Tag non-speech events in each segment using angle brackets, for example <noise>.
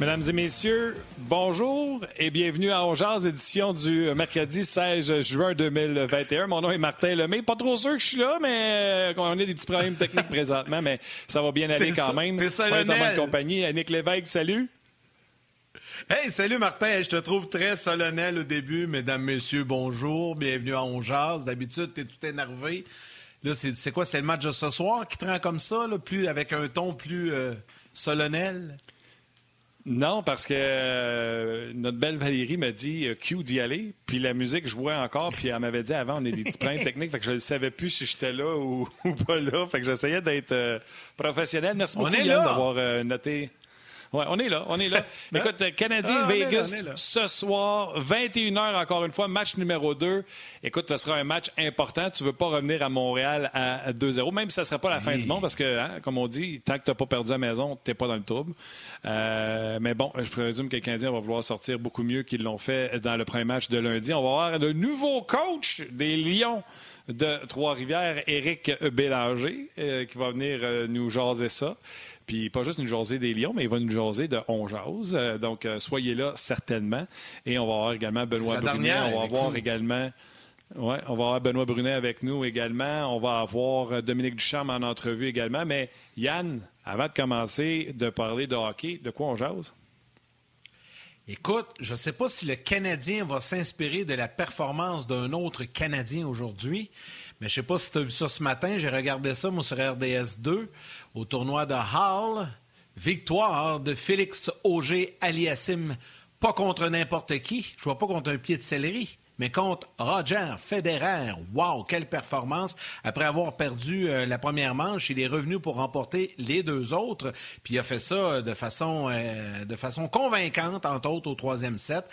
Mesdames et messieurs, bonjour et bienvenue à Ongears, édition du mercredi 16 juin 2021. Mon nom est Martin Lemay. Pas trop sûr que je suis là, mais on a des petits problèmes techniques présentement, mais ça va bien aller quand même. T'es. On est en bonne compagnie. Annick Lévesque, salut. Hey, salut Martin. Je te trouve très solennel au début. Mesdames, messieurs, bonjour. Bienvenue à Ongears. D'habitude, t'es tout énervé. Là, c'est quoi? C'est le match de ce soir qui te rend comme ça, là, plus, avec un ton plus euh, solennel? Non, parce que euh, notre belle Valérie m'a dit euh, Q d'y aller, puis la musique jouait encore, puis elle m'avait dit avant, on est des petits problèmes techniques, fait que je ne savais plus si j'étais là ou, <laughs> ou, pas là, fait que j'essayais d'être euh, professionnel. Merci beaucoup d'avoir euh, noté. Oui, on est là, on est là. <laughs> Écoute, Canadien Ah, Vegas là. ce soir, 21h encore une fois, match numéro 2. Écoute, ce sera un match important. Tu veux pas revenir à Montréal à 2-0, même si ça ne serait pas la fin du monde, parce que, hein, comme on dit, tant que tu n'as pas perdu à la maison, tu n'es pas dans le trouble. Euh, mais bon, je présume que les Canadiens vont vouloir sortir beaucoup mieux qu'ils l'ont fait dans le premier match de lundi. On va avoir de nouveaux coachs des Lions de Trois-Rivières, Éric Bélanger, euh, qui va venir euh, nous jaser ça. Puis pas juste nous jaser des Lions, mais il va nous jaser de On jase. Euh, donc, euh, soyez là certainement. Et on va avoir également Benoît Brunet. dernière, On va avoir également... Ouais, on va avoir Benoît Brunet avec nous également. On va avoir euh, Dominique Ducharme en entrevue également. Mais Yann, avant de commencer de parler de hockey, de quoi on jase? Écoute, je ne sais pas si le Canadien va s'inspirer de la performance d'un autre Canadien aujourd'hui, mais je sais pas si tu as vu ça ce matin. J'ai regardé ça, moi, sur RDS 2, au tournoi de Hall. Victoire de Félix Auger Aliassim, pas contre n'importe qui. Je vois pas contre un pied de céleri. Mais contre Roger Federer, wow, quelle performance! Après avoir perdu euh, la première manche, il est revenu pour remporter les deux autres, puis il a fait ça de façon, euh, de façon convaincante, entre autres au troisième set.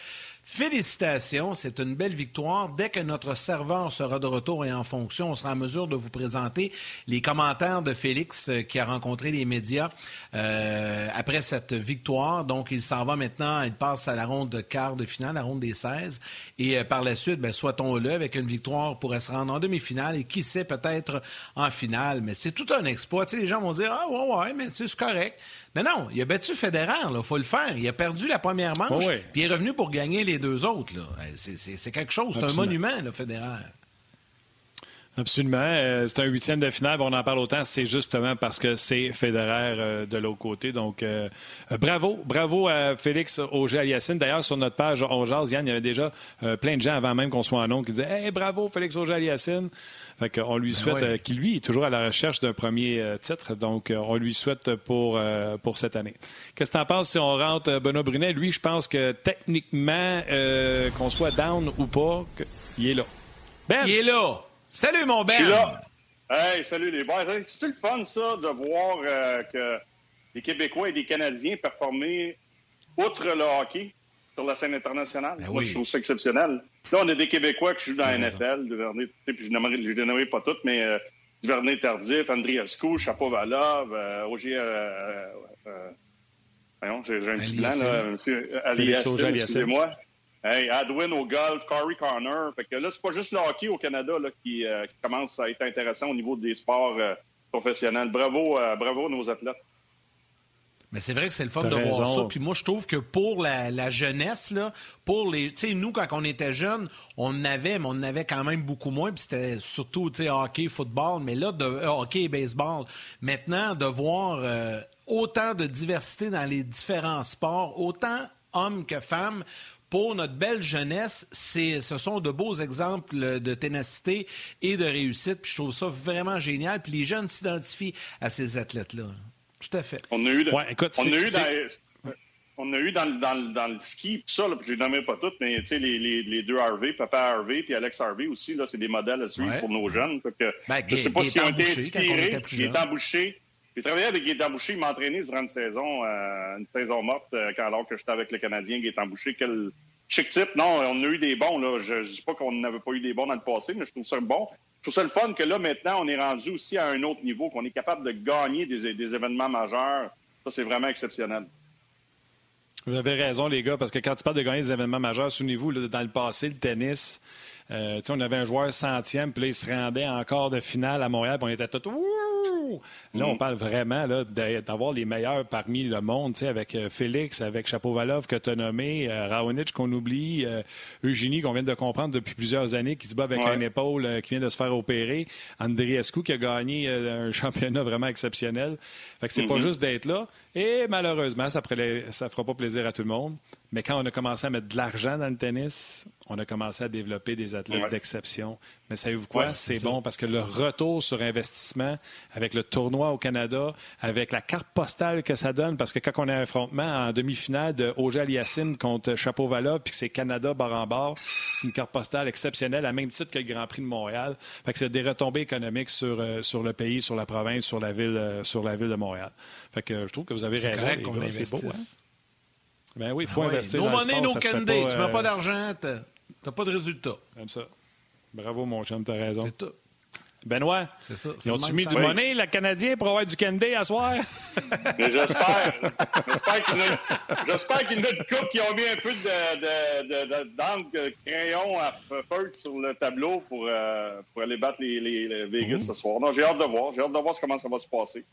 Félicitations, c'est une belle victoire. Dès que notre serveur sera de retour et en fonction, on sera en mesure de vous présenter les commentaires de Félix euh, qui a rencontré les médias euh, après cette victoire. Donc, il s'en va maintenant, il passe à la ronde de quart de finale, la ronde des 16. Et euh, par la suite, ben, soit-on-le, avec une victoire, pourrait se rendre en demi-finale et qui sait peut-être en finale. Mais c'est tout un exploit. Tu les gens vont dire, ah ouais, ouais, mais c'est correct. Mais non, il a battu Federer, il faut le faire. Il a perdu la première manche, puis il est revenu pour gagner les deux autres. Euh, C'est- quelque chose, c'est un monument, là, Federer. Absolument. Euh, c'est un huitième de finale. On en parle autant. C'est justement parce que c'est Federer euh, de l'autre côté. Donc, euh, euh, bravo. Bravo à Félix Auger-Aliassime. D'ailleurs, sur notre page On Jase, Yann, il y avait déjà euh, plein de gens avant même qu'on soit en nom qui disaient Hey, bravo, Félix Auger-Aliassime. Fait qu'on lui souhaite, ouais. euh, qui lui est toujours à la recherche d'un premier titre. Donc, on lui souhaite pour, euh, pour cette année. Qu'est-ce que tu en penses si on rentre Benoît Brunet? Lui, je pense que techniquement, euh, qu'on soit down ou pas, il est là. Ben, Il est là. Salut, mon Ben! Je suis là. Hey, salut les boys. Hey, C'est-tu le fun, ça, de voir euh, que les Québécois et les Canadiens performer outre le hockey sur la scène internationale? Ben Moi, oui. je trouve ça exceptionnel. Là, on a des Québécois qui jouent dans la NFL, Duvernay, puis je ne les nommerai pas toutes, mais euh, Duvernay Tardif, Andriasco, Chapovalov, euh, Roger... Euh, euh, voyons, j'ai un petit blanc, là. monsieur, euh, Félix Auger-Aliassime. excusez-moi. Hey, Adwin au golf, Corey Connor. Fait que là, c'est pas juste le hockey au Canada là, qui, euh, qui commence à être intéressant au niveau des sports euh, professionnels. Bravo, euh, bravo à nos athlètes. Mais c'est vrai que c'est le fun de voir ça. Puis moi, je trouve que pour la, la jeunesse, là, pour les. Tu sais, nous, quand on était jeunes, on en avait, mais on en avait quand même beaucoup moins. Puis c'était surtout, tu sais, hockey, football. Mais là, de, euh, hockey et baseball. Maintenant, de voir euh, autant de diversité dans les différents sports, autant hommes que femmes. Pour notre belle jeunesse, c'est, ce sont de beaux exemples de ténacité et de réussite. Puis je trouve ça vraiment génial. Puis les jeunes s'identifient à ces athlètes-là. Tout à fait. On a eu, de- Ouais, écoute, on c'est- a eu c'est- dans, on a eu dans, le- dans, le- dans le ski, puis ça, là, puis je les nommais pas toutes, mais tu sais, les, les, les deux Harvey, Papa Harvey puis Alex Harvey aussi, là, c'est des modèles à suivre Ouais. pour nos jeunes. Que, Ben, je sais pas s'ils ont été inspirés. était plus jeune. J'ai travaillé avec Gaétan Boucher, il m'a entraîné durant une saison, euh, une saison morte, euh, alors que j'étais avec le Canadien, Gaétan Boucher. Quel chic type. Non, on a eu des bons, là. Je, je dis pas qu'on n'avait pas eu des bons dans le passé, mais je trouve ça bon. Je trouve ça le fun que là, maintenant, on est rendu aussi à un autre niveau, qu'on est capable de gagner des, événements majeurs. Ça, c'est vraiment exceptionnel. Vous avez raison, les gars, parce que quand tu parles de gagner des événements majeurs, souvenez-vous, dans le passé, le tennis, euh, on avait un joueur centième, puis là, il se rendait encore de finale à Montréal, puis on était Là, on mm. parle vraiment d'avoir les meilleurs parmi le monde, avec euh, Félix, avec Chapeau-Valov que tu as nommé, euh, Raonic qu'on oublie, euh, Eugénie qu'on vient de comprendre depuis plusieurs années, qui se bat avec un épaule, qui vient de se faire opérer, Andriescu qui a gagné un <laughs> championnat vraiment exceptionnel. Fait que c'est pas mm-hmm. juste d'être là. Et malheureusement, ça ne fera pas plaisir à tout le monde. Mais quand on a commencé à mettre de l'argent dans le tennis, on a commencé à développer des athlètes d'exception. Mais savez-vous quoi? c'est bon parce que le retour sur investissement avec le tournoi au Canada, avec la carte postale que ça donne, parce que quand on a un affrontement en demi-finale de Ojal Yacine contre Chapeau-Vala, puis que c'est Canada barre en barre, une carte postale exceptionnelle, à même titre que le Grand Prix de Montréal. Fait que c'est des retombées économiques sur, euh, sur le pays, sur la province, sur la ville, euh, sur la ville de Montréal. Fait que je trouve que vous avez raison. C'est beau, hein? Ben oui, il faut ah investir. No money, no candy. tu mets pas euh, d'argent, tu n'as pas de résultat. Comme ça. Bravo, mon chum, tu as raison. C'est tout. Benoît, c'est ça. Ils ont-tu mis du money, le Canadien, pour avoir du candy à soir? <laughs> J'espère. J'espère qu'il y en a de couple qui ont mis un peu d'encre, de, de, crayon à feu sur le tableau pour, euh, pour aller battre les, les, Vegas ce soir. Non, j'ai hâte de voir. J'ai hâte de voir comment ça va se passer.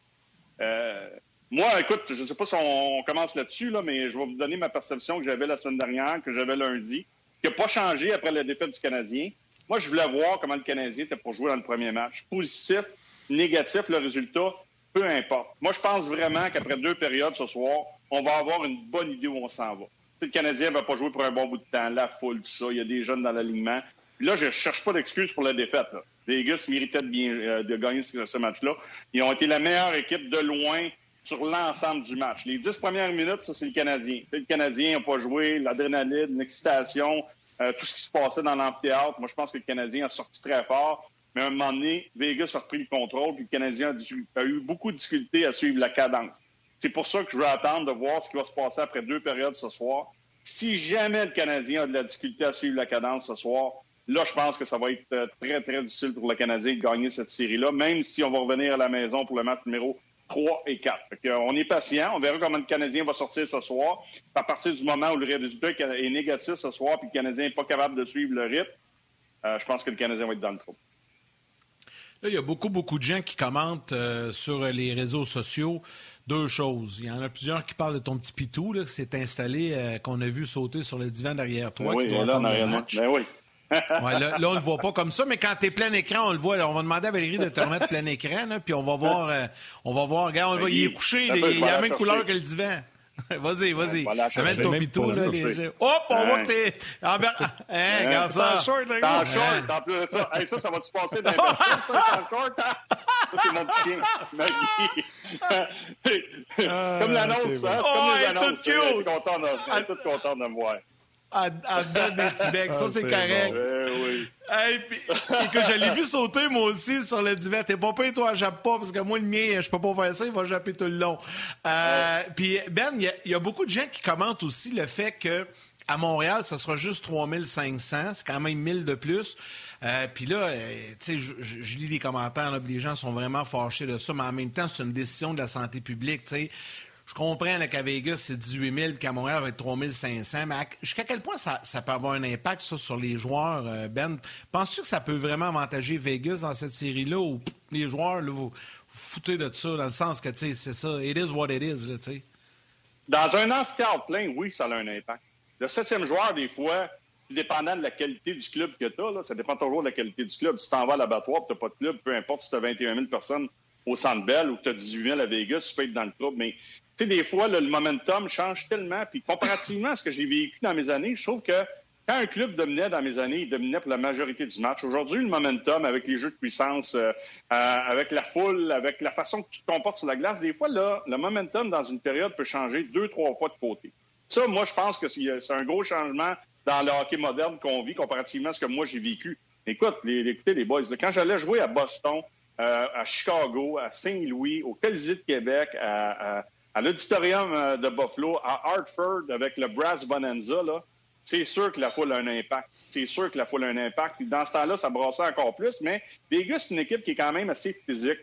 Euh, moi, écoute, je ne sais pas si on, commence là-dessus, là, mais je vais vous donner ma perception que j'avais la semaine dernière, que j'avais lundi, qui n'a pas changé après la défaite du Canadien. Moi, je voulais voir comment le Canadien était pour jouer dans le premier match. Positif, négatif, le résultat, peu importe. Moi, je pense vraiment qu'après deux périodes ce soir, on va avoir une bonne idée où on s'en va. Le Canadien ne va pas jouer pour un bon bout de temps, la foule, tout ça, il y a des jeunes dans l'alignement. là, je ne cherche pas d'excuses pour la défaite. Les Vegas méritait de, bien, euh, de gagner ce match-là. Ils ont été la meilleure équipe de loin sur l'ensemble du match. Les dix premières minutes, ça, c'est le Canadien. le Canadien n'a pas joué, l'adrénaline, l'excitation, euh, tout ce qui se passait dans l'amphithéâtre. Moi, je pense que le Canadien a sorti très fort. Mais à un moment donné, Vegas a repris le contrôle, puis le Canadien a, eu beaucoup de difficultés à suivre la cadence. C'est pour ça que je veux attendre de voir ce qui va se passer après deux périodes ce soir. Si jamais le Canadien a de la difficulté à suivre la cadence ce soir, là, je pense que ça va être euh, très, très difficile pour le Canadien de gagner cette série-là, même si on va revenir à la maison pour le match numéro 3 et 4. on est patient. On verra comment le Canadien va sortir ce soir. À partir du moment où le résultat est négatif ce soir puis le Canadien n'est pas capable de suivre le rythme, euh, je pense que le Canadien va être dans le trou. Là, il y a beaucoup, beaucoup de gens qui commentent euh, sur les réseaux sociaux deux choses. Il y en a plusieurs qui parlent de ton petit pitou là, qui s'est installé, euh, qu'on a vu sauter sur le divan derrière toi. Oui, qui doit là, le match. Ben oui là, on ne le voit pas comme ça, mais quand tu es plein écran, on le voit. on va demander à Valérie de te remettre plein écran, puis on va voir. Euh, on va voir. Regarde, on va, il est couché, il, a la même couleur que le divan. <laughs> vas-y, vas-y. Amène ton pitou, là. Les... Hop, on voit que t'es. Hein, regarde ça. T'es short, T'es short, en plus de ça. Hey, ça, ça va-tu passer dans les ça, en short, hein? Ça, c'est mon petit chien, <laughs> Maggie. <laughs> comme l'annonce, hein? Oh, comme les annonces. Elle est toute contente de me voir à, donne des. Ça, ah, c'est correct. Ben oui. puis, et que je l'ai vu sauter, moi aussi, sur le divan. T'es pas payé, toi, jappe pas, parce que moi, le mien, je peux pas faire ça, il va japper tout le long. Euh, Puis, Ben, il y, y, a beaucoup de gens qui commentent aussi le fait que à Montréal, ça sera juste 3500. C'est quand même 1000 de plus. Euh, puis là, euh, tu sais, je, je, lis les commentaires, là, les gens sont vraiment fâchés de ça, mais en même temps, c'est une décision de la santé publique, tu sais. Je comprends qu'à Vegas, c'est 18 000 qu'à Montréal, va être 3 500. Mais jusqu'à quel point ça, peut avoir un impact, ça, sur les joueurs, euh, Ben? Penses-tu que ça peut vraiment avantager Vegas dans cette série-là ou les joueurs, là, vous, foutez de ça, dans le sens que, c'est ça, it is what it is, tu sais? Dans un amphithéâtre plein, oui, ça a un impact. Le septième joueur, des fois, dépendant de la qualité du club que tu as, là, ça dépend toujours de la qualité du club. Si tu t'en vas à l'abattoir et tu n'as pas de club, peu importe si tu as 21 000 personnes au Centre Bell ou que tu as 18 000 à Vegas, tu peux être dans le club. Mais tu sais, des fois, le momentum change tellement. Puis comparativement à ce que j'ai vécu dans mes années, je trouve que quand un club dominait dans mes années, il dominait pour la majorité du match. Aujourd'hui, le momentum, avec les jeux de puissance, euh, euh, avec la foule, avec la façon que tu te comportes sur la glace, des fois, là, le momentum dans une période peut changer deux, trois fois de côté. Ça, moi, je pense que c'est un gros changement dans le hockey moderne qu'on vit comparativement à ce que moi, j'ai vécu. Écoute, écoutez, les boys, quand j'allais jouer à Boston, euh, à Chicago, à Saint-Louis, au Colisée de Québec, à à l'auditorium euh, de Buffalo, à Hartford, avec le Brass Bonanza, là, c'est sûr que la foule a un impact. C'est sûr que la foule a un impact. Dans ce temps-là, ça brassait encore plus. Mais Vegas, c'est une équipe qui est quand même assez physique.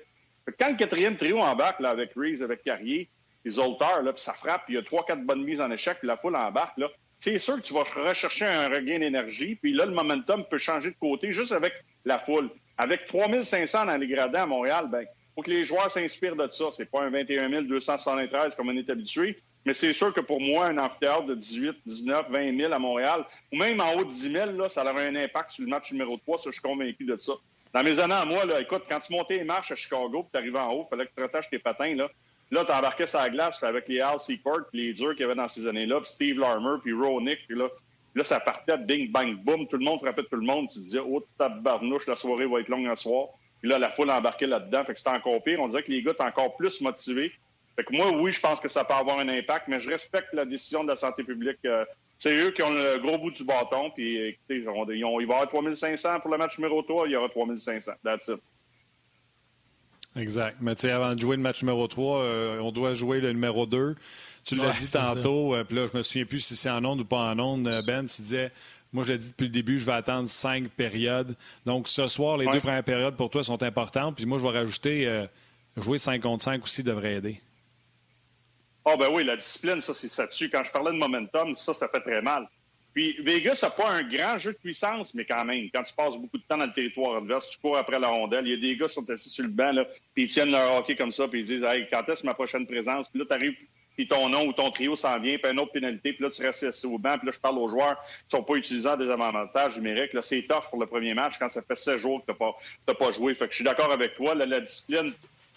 Quand le quatrième trio embarque là, avec Reeves, avec Carrier, les Olters, là, puis ça frappe, puis il y a trois, quatre bonnes mises en échec, puis la foule embarque, là, c'est sûr que tu vas rechercher un regain d'énergie. Puis là, le momentum peut changer de côté juste avec la foule. Avec 3500 dans les gradins à Montréal, ben faut que les joueurs s'inspirent de ça. C'est pas un 21 273 comme on est habitué, mais c'est sûr que pour moi, un amphithéâtre de 18, 19, 20 000 à Montréal, ou même en haut de 10 000, là, ça aurait un impact sur le match numéro 3. Ça, je suis convaincu de ça. Dans mes années à moi, là, écoute, quand tu montais les marches à Chicago, puis tu arrivais en haut, il fallait que tu rattaches tes patins, là. Là, tu embarquais sur la glace avec les Al Secord, puis les durs qu'il y avait dans ces années-là, puis Steve Larmer, puis Ronick, puis là, là, ça partait bing, bang, boom, tout le monde frappait tout le monde. Tu disais, oh, barnouche, la soirée va être longue à soir. Puis là, la foule embarquait là-dedans. Fait que c'était encore pire. On dirait que les gars étaient encore plus motivés. Fait que moi, oui, je pense que ça peut avoir un impact, mais je respecte la décision de la santé publique. Euh, c'est eux qui ont le gros bout du bâton. Puis, écoutez, ils vont, il va y avoir 3500 pour le match numéro 3. Il y aura 3500. That's it. Exact. Mais tu sais, avant de jouer le match numéro 3, euh, on doit jouer le numéro 2. Tu l'as dit tantôt, euh, puis là, je me souviens plus si c'est en onde ou pas en onde, Ben, tu disais, moi, je l'ai dit depuis le début, je vais attendre cinq périodes. Donc, ce soir, les deux premières périodes pour toi sont importantes. Puis moi, je vais rajouter, euh, jouer 5 contre 5 aussi devrait aider. Ah, oh, ben oui, la discipline, ça, c'est ça dessus. Quand je parlais de momentum, ça, ça fait très mal. Puis Vegas n'a pas un grand jeu de puissance, mais quand même, quand tu passes beaucoup de temps dans le territoire adverse, tu cours après la rondelle, il y a des gars qui sont assis sur le banc, là, puis ils tiennent leur hockey comme ça, puis ils disent Hey, quand est-ce ma prochaine présence? Puis là, tu arrives, puis ton nom ou ton trio s'en vient, puis une autre pénalité, puis là, tu restes au banc, puis là, je parle aux joueurs qui sont pas utilisant des avantages numériques. Là, c'est tough pour le premier match quand ça fait 16 jours que tu n'as pas, joué. Fait que je suis d'accord avec toi. la discipline,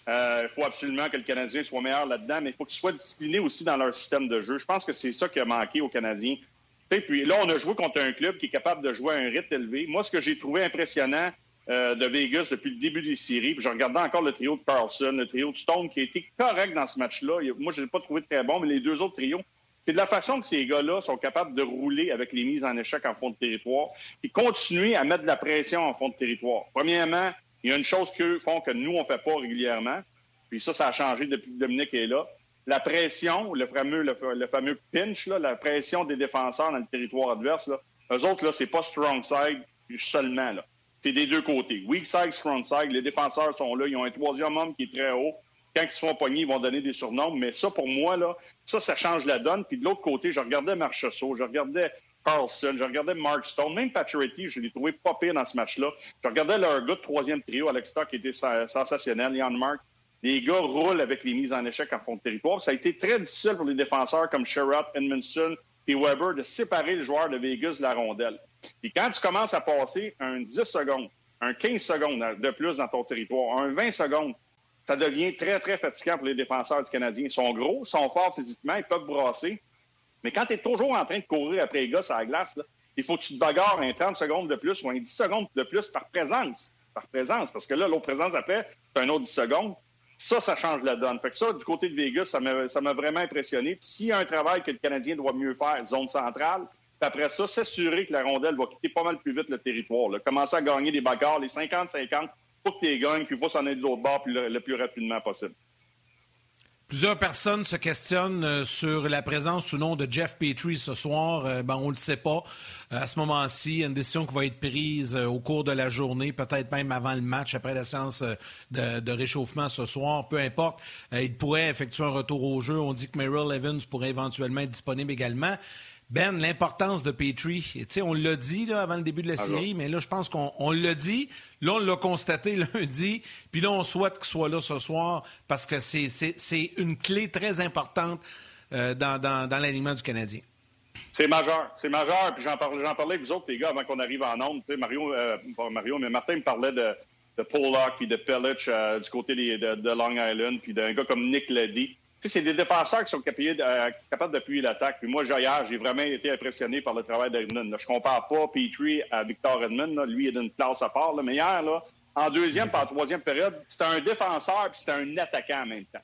il euh, faut absolument que le Canadien soit meilleur là-dedans, mais il faut qu'ils soient disciplinés aussi dans leur système de jeu. Je pense que c'est ça qui a manqué aux Canadiens puis là, on a joué contre un club qui est capable de jouer à un rythme élevé. Moi, ce que j'ai trouvé impressionnant euh, de Vegas depuis le début des séries, je regardais encore le trio de Carlson, le trio de Stone, qui a été correct dans ce match-là. Moi, je ne l'ai pas trouvé très bon, mais les deux autres trios, c'est de la façon que ces gars-là sont capables de rouler avec les mises en échec en fond de territoire et continuer à mettre de la pression en fond de territoire. Premièrement, il y a une chose qu'eux font que nous, on ne fait pas régulièrement. Puis ça, ça a changé depuis que Dominique est là la pression, le fameux, pinch, la pression des défenseurs dans le territoire adverse, eux autres, là, c'est pas strong side seulement. C'est des deux côtés. Weak side, strong side. Les défenseurs sont là. Ils ont un troisième homme qui est très haut. Quand ils se font pogner, ils vont donner des surnoms. Mais ça, pour moi, là, ça, ça change la donne. Puis de l'autre côté, je regardais Marchessault, je regardais Carlson, je regardais Mark Stone, même Pacioretty, je l'ai trouvé pas pire dans ce match-là. Je regardais leur gars de troisième trio, Alex Stock, qui était sensationnel, Ian Mark. Les gars roulent avec les mises en échec en fond de territoire. Ça a été très difficile pour les défenseurs comme Sherrod, Edmondson et Weber de séparer le joueur de Vegas de la rondelle. Puis quand tu commences à passer un 10 secondes, un 15 secondes de plus dans ton territoire, un 20 secondes, ça devient très, très fatigant pour les défenseurs du Canadien. Ils sont gros, ils sont forts physiquement, ils peuvent brasser. Mais quand tu es toujours en train de courir après les gars sur la glace, il faut que tu te bagarres un 30 secondes de plus ou un 10 secondes de plus par présence. Par présence. Parce que là, l'autre présence après, c'est un autre 10 secondes. Ça, ça change la donne. Fait que ça, du côté de Vegas, ça m'a vraiment impressionné. Puis s'il y a un travail que le Canadien doit mieux faire, zone centrale, puis après ça, s'assurer que la rondelle va quitter pas mal plus vite le territoire. Commencer à gagner des bagarres, les 50-50, pour que tu gagnes, puis il faut s'en aller de l'autre bord le plus rapidement possible. Plusieurs personnes se questionnent euh, sur la présence ou non de Jeff Petrie ce soir. Euh, ben, on ne le sait pas. Euh, à ce moment-ci, une décision qui va être prise au cours de la journée, peut-être même avant le match, après la séance de, de réchauffement ce soir. Peu importe. il pourrait effectuer un retour au jeu. On dit que Merrill Evans pourrait éventuellement être disponible également. Ben, l'importance de Petrie, on l'a dit là, avant le début de la série, mais là, je pense qu'on l'a dit. Là, on l'a constaté <laughs> lundi. Puis là, on souhaite qu'il soit là ce soir parce que c'est une clé très importante euh, dans, dans, l'alignement du Canadien. C'est majeur, c'est majeur. Puis j'en parlais, parlais avec vous autres, les gars, avant qu'on arrive en ondes. Mario, euh, pas Mario, mais Martin me parlait de, de Pollock puis de Pellich euh, du côté de, de, Long Island, puis d'un gars comme Nick Leddy c'est des défenseurs qui sont euh, capables, d'appuyer l'attaque. Puis moi, hier, j'ai vraiment été impressionné par le travail d'Edmund. Je compare pas Petrie à Victor Edmund. Lui, il est d'une classe à part. Mais hier, là, en deuxième et en troisième période, c'était un défenseur puis c'était un attaquant en même temps.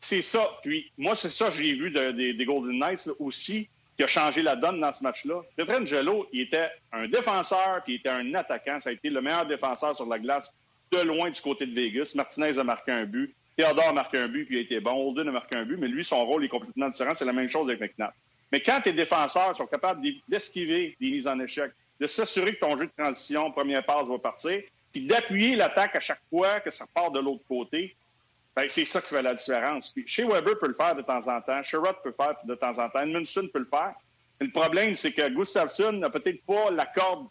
C'est ça. Puis moi, c'est ça que j'ai vu des Golden Knights aussi qui a changé la donne dans ce match-là. Pietrangelo, il était un défenseur puis il était un attaquant. Ça a été le meilleur défenseur sur la glace de loin du côté de Vegas. Martinez a marqué un but. Théodore a marqué un but, puis il a été bon. Holden a marqué un but, mais lui, son rôle est complètement différent. C'est la même chose avec McNabb. Mais quand tes défenseurs sont capables d'esquiver des mises en échec, de s'assurer que ton jeu de transition, première passe, va partir, puis d'appuyer l'attaque à chaque fois que ça part de l'autre côté, ben, c'est ça qui fait la différence. Puis chez Weber peut le faire de temps en temps, Sherrod peut le faire de temps en temps, Edmundson peut le faire. Le problème, c'est que Gustafsson n'a peut-être pas la corde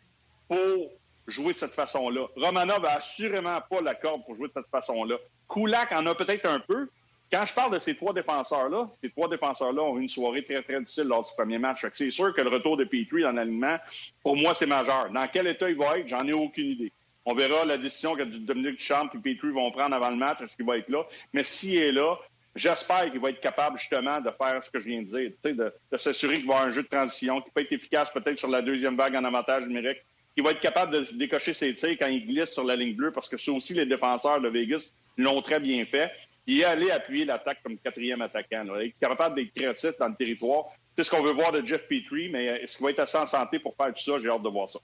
pour jouer de cette façon-là. Romanov n'a assurément pas la corde pour jouer de cette façon-là. Kulak en a peut-être un peu. Quand je parle de ces trois défenseurs-là, ces trois défenseurs-là ont eu une soirée très, très difficile lors du premier match. C'est sûr que le retour de Petrie dans l'alignement, pour moi, c'est majeur. Dans quel état il va être, j'en ai aucune idée. On verra la décision que Dominique Duchamp et Petrie vont prendre avant le match, est-ce qu'il va être là. Mais s'il est là, j'espère qu'il va être capable justement de faire ce que je viens de dire, de, s'assurer qu'il va avoir un jeu de transition, qui peut être efficace peut-être sur la deuxième vague en avantage numérique, qu'il va être capable de décocher ses tirs quand il glisse sur la ligne bleue, parce que ça aussi, les défenseurs de Vegas l'ont très bien fait. Il est allé appuyer l'attaque comme quatrième attaquant. Il est capable d'être créatif dans le territoire. C'est ce qu'on veut voir de Jeff Petrie, mais est-ce qu'il va être assez en santé pour faire tout ça? J'ai hâte de voir ça.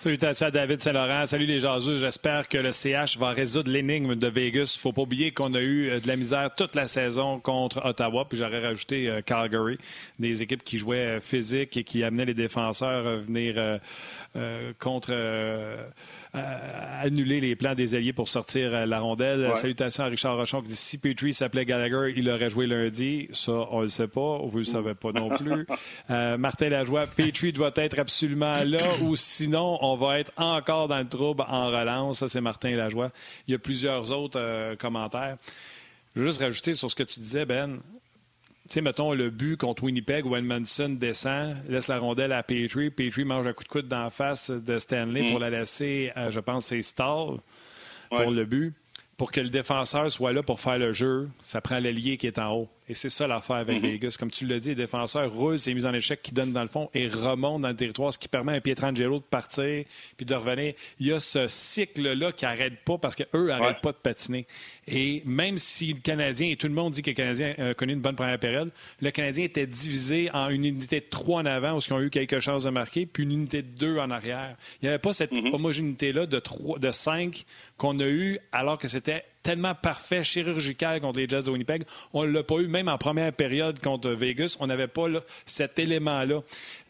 Salutations à David Saint-Laurent. Salut les jaseux. J'espère que le CH va résoudre l'énigme de Vegas. faut pas oublier qu'on a eu euh, de la misère toute la saison contre Ottawa. Puis j'aurais rajouté euh, Calgary, des équipes qui jouaient euh, physique et qui amenaient les défenseurs à venir contre annuler les plans des alliés pour sortir euh, la rondelle. Salutations à Richard Rochon qui dit si Petrie s'appelait Gallagher, il aurait joué lundi. Ça, on ne le sait pas. Vous ne le savez pas non plus. <laughs> Euh, Martin Lajoie, Petrie doit être absolument là ou sinon, on va être encore dans le trouble en relance. Ça, c'est Martin Lajoie. Il y a plusieurs autres euh, commentaires. Je veux juste rajouter sur ce que tu disais, Ben tu sais, mettons le but contre Winnipeg où Edmondson descend, laisse la rondelle à Petrie. Petrie mange un coup de coude dans la face de Stanley pour mm. la laisser, je pense, c'est Stall pour le but. Pour que le défenseur soit là pour faire le jeu, ça prend l'ailier qui est en haut. Et c'est ça l'affaire avec mm-hmm. Vegas. Comme tu l'as dit, les défenseurs roulent ses mises en échec qui donnent dans le fond et remontent dans le territoire, ce qui permet à Pietrangelo de partir puis de revenir. Il y a ce cycle-là qui n'arrête pas parce qu'eux n'arrêtent pas de patiner. Et même si le Canadien, et tout le monde dit que le Canadien a connu une bonne première période, le Canadien était divisé en une unité de trois en avant où ils ont eu quelque chose de marquer, puis une unité de deux en arrière. Il n'y avait pas cette mm-hmm. homogénéité-là de, trois, de cinq qu'on a eu alors que c'était tellement parfait, chirurgical contre les Jets de Winnipeg. On ne l'a pas eu même en première période contre Vegas. On n'avait pas cet élément-là.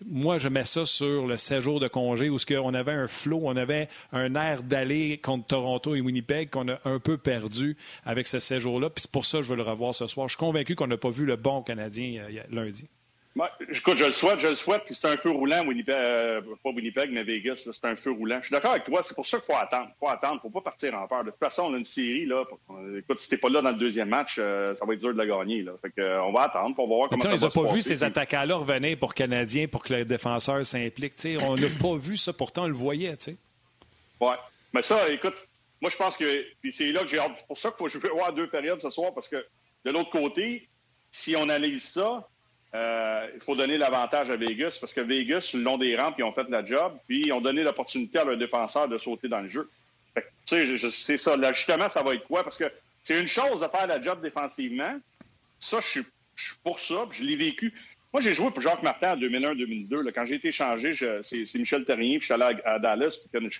Moi, je mets ça sur le séjour de congé où on avait un flot, on avait un air d'aller contre Toronto et Winnipeg qu'on a un peu perdu avec ce séjour-là. Puis c'est pour ça que je veux le revoir ce soir. Je suis convaincu qu'on n'a pas vu le bon Canadien euh, lundi écoute, je le souhaite, je le souhaite, puis c'est un feu roulant, Winnipeg, euh, pas Winnipeg, mais Vegas, c'est un feu roulant. Je suis d'accord avec toi, c'est pour ça qu'il faut attendre. Il faut attendre, faut pas partir en peur. De toute façon, on a une série, là. Écoute, si t'es pas là dans le deuxième match, euh, ça va être dur de la gagner, là. Fait que, euh, on va attendre, on va voir comment ça va se On n'a pas vu ces attaquants-là revenir pour Canadiens, pour que le défenseur s'implique, On n'a pas vu ça, pourtant, on le voyait, tu sais. Ouais. Mais ça, écoute, moi, je pense que, puis c'est là que j'ai hâte. C'est pour ça qu'il faut jouer voir deux périodes ce soir, parce que de l'autre côté, si on analyse ça, euh, il faut donner l'avantage à Vegas parce que Vegas, le long des rampes, ils ont fait la job, puis ils ont donné l'opportunité à leurs défenseurs de sauter dans le jeu. C'est ça. L'ajustement, ça va être quoi? Parce que c'est une chose de faire la job défensivement. Ça, je suis, pour ça, je l'ai vécu. Moi, j'ai joué pour Jacques Martin en 2001-2002. Quand j'ai été changé, c'est Michel Terrien, puis je suis allé à, Dallas, puis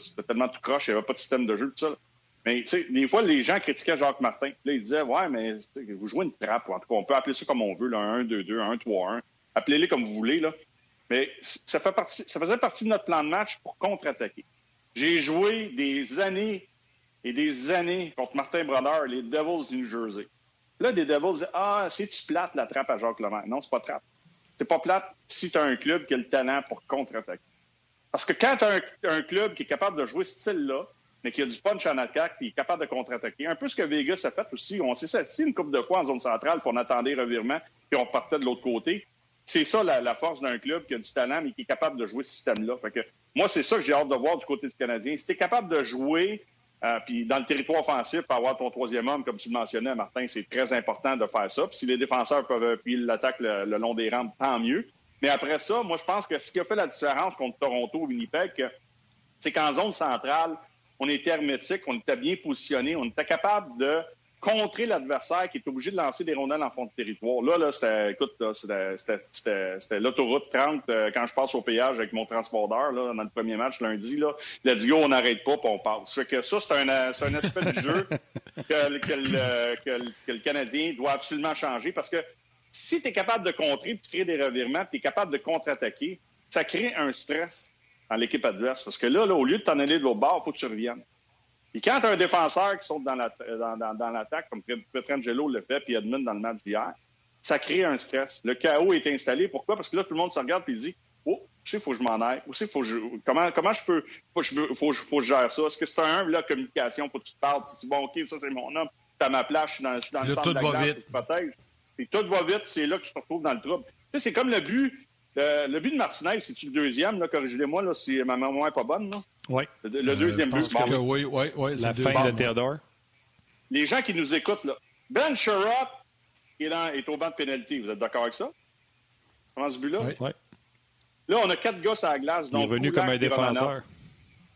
c'était tellement tout croche, il n'y avait pas de système de jeu, tout ça. Mais tu sais, des fois, les gens critiquaient Jacques Martin. Là, ils disaient Ouais, mais vous jouez une trappe, en tout cas, on peut appeler ça comme on veut, là, un 1-2-2, un 3-1. Appelez-les comme vous voulez. Là. Mais ça, fait partie, ça faisait partie de notre plan de match pour contre-attaquer. J'ai joué des années et des années contre Martin Brodeur, les Devils du New Jersey. Là, des Devils disaient Ah, c'est-tu plate la trappe à Jacques Lemaire? Non, c'est pas trappe. C'est pas plate si tu as un club qui a le talent pour contre-attaquer. Parce que quand tu as un club qui est capable de jouer ce style-là, mais qui a du punch en attaque et est capable de contre-attaquer. Un peu ce que Vegas a fait aussi. On s'est assis une couple de fois en zone centrale, pour on attendait revirement, puis on partait de l'autre côté. C'est ça la, force d'un club qui a du talent, mais qui est capable de jouer ce système-là. Fait que moi, c'est ça que j'ai hâte de voir du côté du Canadien. Si tu es capable de jouer euh, puis dans le territoire offensif, avoir ton troisième homme, comme tu le mentionnais, Martin, c'est très important de faire ça. Puis si les défenseurs peuvent appuyer l'attaque le, long des rampes, tant mieux. Mais après ça, moi, je pense que ce qui a fait la différence contre Toronto Winnipeg, c'est qu'en zone centrale, on était hermétique, on était bien positionné, on était capable de contrer l'adversaire qui est obligé de lancer des rondelles en fond de territoire. Là, là c'était, écoute, c'était l'autoroute 30 euh, quand je passe au péage avec mon transporteur là, dans le premier match lundi. Là, il a dit, on n'arrête pas, puis on passe. Fait que ça, c'est un, un aspect du jeu <laughs> que, que, le, que, le, Canadien doit absolument changer parce que si tu es capable de contrer, puis tu crées des revirements, tu es capable de contre-attaquer, ça crée un stress dans l'équipe adverse. Parce que là, là au lieu de t'en aller de l'autre bord, il faut que tu reviennes. Et quand tu as un défenseur qui saute dans l'attaque, dans, dans, comme Petrangelo le fait, puis Edmund dans le match d'hier, ça crée un stress. Le chaos est installé. Pourquoi? Parce que là, tout le monde se regarde et dit Oh, sais, il faut que je m'en aille? Où c'est faut que je, comment, comment je peux, faut que je, faut, faut que je gère ça? Est-ce que c'est un, là, communication, faut que tu te parles, tu dis, bon, OK, ça, c'est mon homme, tu à ma place, je suis dans, je suis dans le centre tout de la va glace, vite. je protège. Puis tout va vite, puis c'est là que tu te retrouves dans le trouble. Tu sais, c'est comme le but, le, le but de Martinez, c'est-tu le deuxième, là, corrigez-moi, là, si ma mémoire n'est pas bonne, là. Oui. Le, le Euh, deuxième je pense but. Bon, que oui, oui, oui. c'est La fin de Théodore. les gens qui nous écoutent, là, Ben Sherrod est, au banc de pénalité. Vous êtes d'accord avec ça? Comment ce but-là? Oui. Là, on a quatre gars à la glace. Il est revenu comme un défenseur.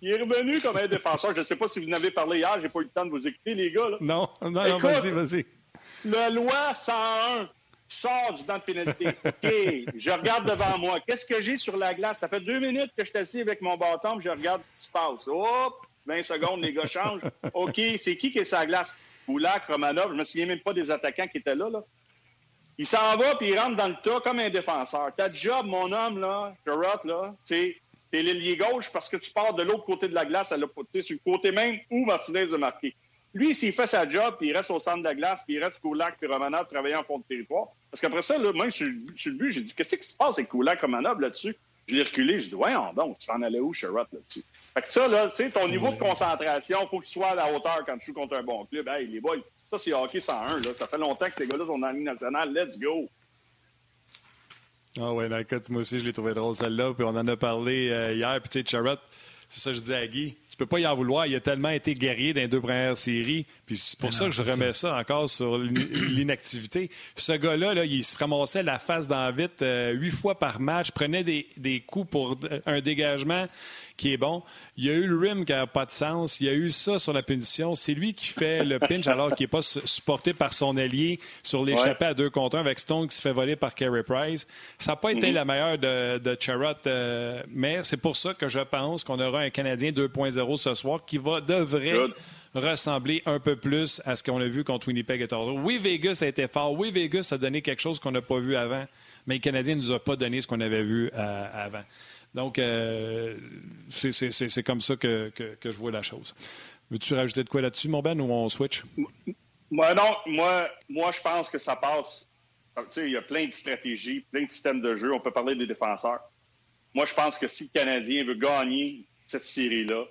Il est revenu comme un défenseur. Je ne sais pas si vous en avez parlé hier. J'ai pas eu le temps de vous écouter, les gars. là. Non, non, non, vas-y, vas-y. Le loi 101 sort du banc de pénalité. <laughs> OK, je regarde devant moi. Qu'est-ce que j'ai sur la glace? Ça fait deux minutes que je suis assis avec mon bâton puis je regarde ce qui se passe. Hop! 20 secondes, les gars changent. OK, c'est qui qui est sur la glace? Boulac, Romanov, je me souviens même pas des attaquants qui étaient là. là. Il s'en va puis il rentre dans le tas comme un défenseur. Ta job, mon homme, là, Sherrod, là, c'est t'es l'ailier gauche parce que tu pars de l'autre côté de la glace, à sur le côté même où Martinez a marqué. Lui, s'il fait sa job, puis il reste au centre de la glace, puis il reste Koulak puis Romanov travailler en fond de territoire. Parce qu'après ça, là, même sur, le- sur le but, j'ai dit Qu'est-ce qui se passe avec Koulak Romanov là-dessus? Je l'ai reculé, j'ai dit Voyons donc, tu t'en allais où, Sherrod, là-dessus? Fait que ça, là, tu sais, ton niveau de concentration, faut qu'il soit à la hauteur quand tu joues contre un bon club. Hey, les boys, ça, c'est hockey 101, là. Ça fait longtemps que ces gars-là sont dans la Ligue nationale. Let's go! Ah ouais, écoute, moi aussi, je l'ai trouvé drôle, celle-là. Puis on en a parlé euh, hier. Puis tu sais, c'est ça que je dis à Guy. Tu peux pas y en vouloir. Il a tellement été guerrier dans les deux premières séries. Puis c'est pour ça que je remets ça. encore sur l'in- <clears throat> l'inactivité. Ce gars-là, là, il se ramassait la face dans la vitre euh, huit fois par match, prenait des, des coups pour d- un dégagement qui est bon. Il y a eu le rim qui n'a pas de sens. Il y a eu ça sur la punition. C'est lui qui fait le pinch alors qu'il n'est pas su- supporté par son allié sur l'échappée à deux contre un avec Stone qui se fait voler par Carey Price. Ça n'a pas été la meilleure de, de Charrot, euh, mais c'est pour ça que je pense qu'on aura un Canadien 2.0 ce soir qui va devrait Good. ressembler un peu plus à ce qu'on a vu contre Winnipeg et Toronto. Oui, Vegas a été fort. Oui, Vegas a donné quelque chose qu'on n'a pas vu avant, mais le Canadien ne nous a pas donné ce qu'on avait vu euh, avant. Donc, euh, c'est- comme ça que, que- je vois la chose. Veux-tu rajouter de quoi là-dessus, mon Ben, ou on switch? Moi, non, moi, moi, je pense que ça passe. Il y a plein de stratégies, plein de systèmes de jeu. On peut parler des défenseurs. Moi, je pense que si le Canadien veut gagner cette série-là,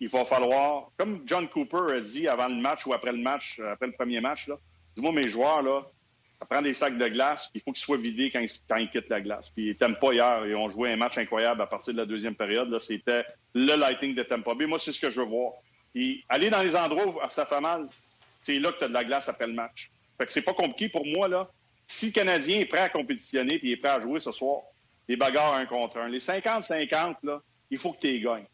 il va falloir, comme John Cooper a dit avant le match ou après le match, après le premier match, là, dis-moi, mes joueurs, là, ça prend des sacs de glace, puis il faut qu'ils soient vidés quand ils, quand ils quittent la glace. Puis ils pas hier, ils ont joué un match incroyable à partir de la deuxième période. Là, c'était le lighting de Tampa Bay. Moi, c'est ce que je veux voir. Puis aller dans les endroits où ça fait mal, c'est là que tu as de la glace après le match. Fait que c'est pas compliqué pour moi, là. Si le Canadien est prêt à compétitionner puis est prêt à jouer ce soir, les bagarres un contre un, les 50-50, là, il faut que tu les gagnes.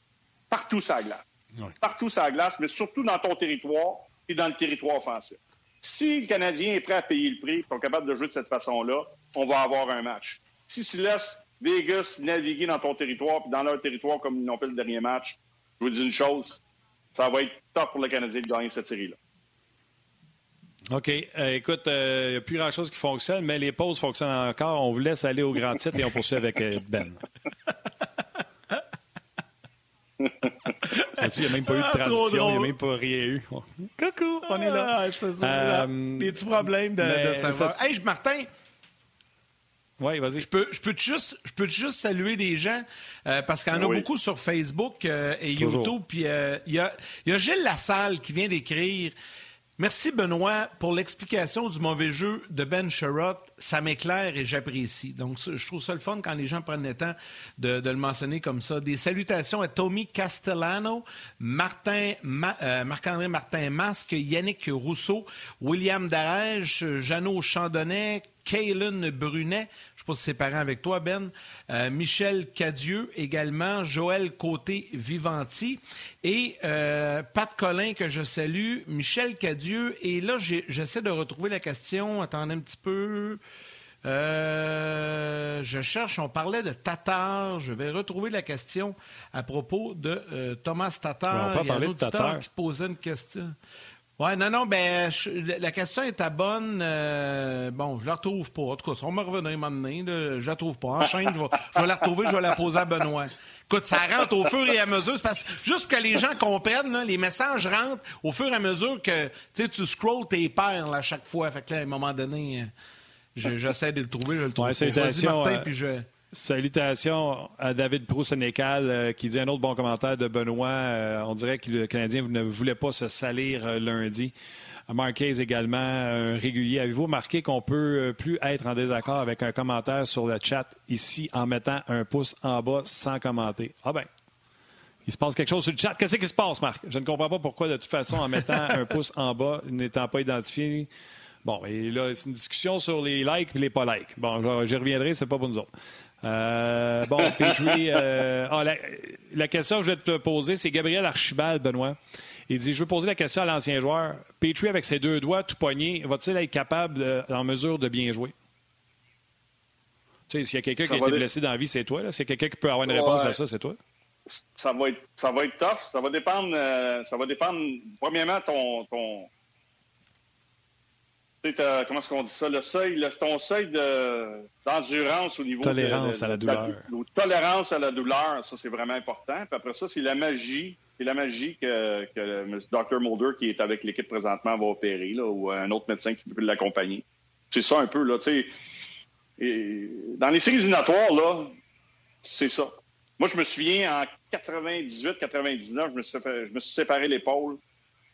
Partout la glace. Ouais. Partout la glace, mais surtout dans ton territoire et dans le territoire offensif. Si le Canadien est prêt à payer le prix, sont capable de jouer de cette façon-là, on va avoir un match. Si tu laisses Vegas naviguer dans ton territoire puis dans leur territoire comme ils l'ont fait le dernier match, je vous dis une chose, ça va être top pour le Canadien de gagner cette série-là. OK. Euh, écoute, il n'y a plus grand-chose qui fonctionne, mais les pauses fonctionnent encore. On vous laisse aller au grand titre et on poursuit avec euh, Ben. <laughs> Il n'y a même pas eu de Ah, transition, il n'y a même pas rien eu. Coucou, on est là. Ah, c'est ça, Euh, petits problèmes de, de serveur. ça se- Hey, Martin, Oui, vas-y. je peux, je peux te juste, je peux te juste saluer des gens euh, parce qu'il y en a Oui. beaucoup sur Facebook euh, et Toujours. YouTube. Puis il y, a, il y a Gilles Lassalle qui vient d'écrire. Merci Benoît pour l'explication du mauvais jeu de Ben Sherrod. Ça m'éclaire et j'apprécie. Donc je trouve ça le fun quand les gens prennent le temps de, le mentionner comme ça. Des salutations à Tommy Castellano, Martin, Ma- euh, Marc-André Martin Masque, Yannick Rousseau, William Darèche, Jeannot Chandonnet, Kaylin Brunet, je sais pas si c'est parent avec toi, Ben, euh, Michel Cadieux également, Joël Côté-Vivanti et euh, Pat Collin que je salue, Michel Cadieux. Et là, j'essaie de retrouver la question. Attendez un petit peu. Euh, je cherche, on parlait de Tatar. Je vais retrouver la question à propos de euh, Thomas Tatar. Peut Il y a un auditeur Tatar. qui posait une question. Ouais, non, non, ben, je- la- question est à bonne. euh, bon, je la retrouve pas. En tout cas, si on me revenait un moment donné, je la trouve pas. Enchaîne, je vais, je vais la retrouver, je vais la poser à Benoît. Écoute, ça rentre au fur et à mesure. C'est parce que juste que les gens comprennent, là, les messages rentrent au fur et à mesure que tu sais, tu scrolls tes paires là, à chaque fois. Fait que là, à un moment donné, euh, je- j'essaie de le trouver, je le trouve. Ouais, salutations, Martin, euh, puis je. Salutations à David Proust-Sénécal euh, qui dit un autre bon commentaire de Benoît. Euh, on dirait que le Canadien ne voulait pas se salir euh, lundi. Marquez également, un régulier. Avez-vous remarqué qu'on peut plus être en désaccord avec un commentaire sur le chat ici en mettant un pouce en bas sans commenter? Ah ben, il se passe quelque chose sur le chat. Qu'est-ce qui se passe, Marc? Je ne comprends pas pourquoi, de toute façon, en mettant <laughs> un pouce en bas, n'étant pas identifié. Bon, et là, c'est une discussion sur les likes et les pas likes. Bon, j'y reviendrai, c'est pas pour nous autres. Euh, bon, Petrie, euh, ah, la, question que je vais te poser, c'est Gabriel Archibald, Benoît. Il dit Je veux poser la question à l'ancien joueur. Petrie, avec ses deux doigts tout poignés, va-t-il être capable, en mesure de bien jouer? Tu sais, s'il y a quelqu'un qui a été blessé dans la vie, c'est toi. S'il y a quelqu'un qui peut avoir une réponse à ça, c'est toi. Ça va, être, ça va être tough. Ça va dépendre, euh, ça va dépendre premièrement, ton, ton, comment est-ce qu'on dit ça, le seuil, ton seuil d'endurance au niveau tolérance à la douleur. tolérance à la douleur, ça c'est vraiment important. Puis après ça, c'est la magie, c'est la magie que, que le Dr. Mulder qui est avec l'équipe présentement va opérer là, ou un autre médecin qui peut l'accompagner. C'est ça un peu là, tu sais. Dans les séries éliminatoires là, c'est ça. Moi, je me souviens en 98-99, je, je me suis séparé l'épaule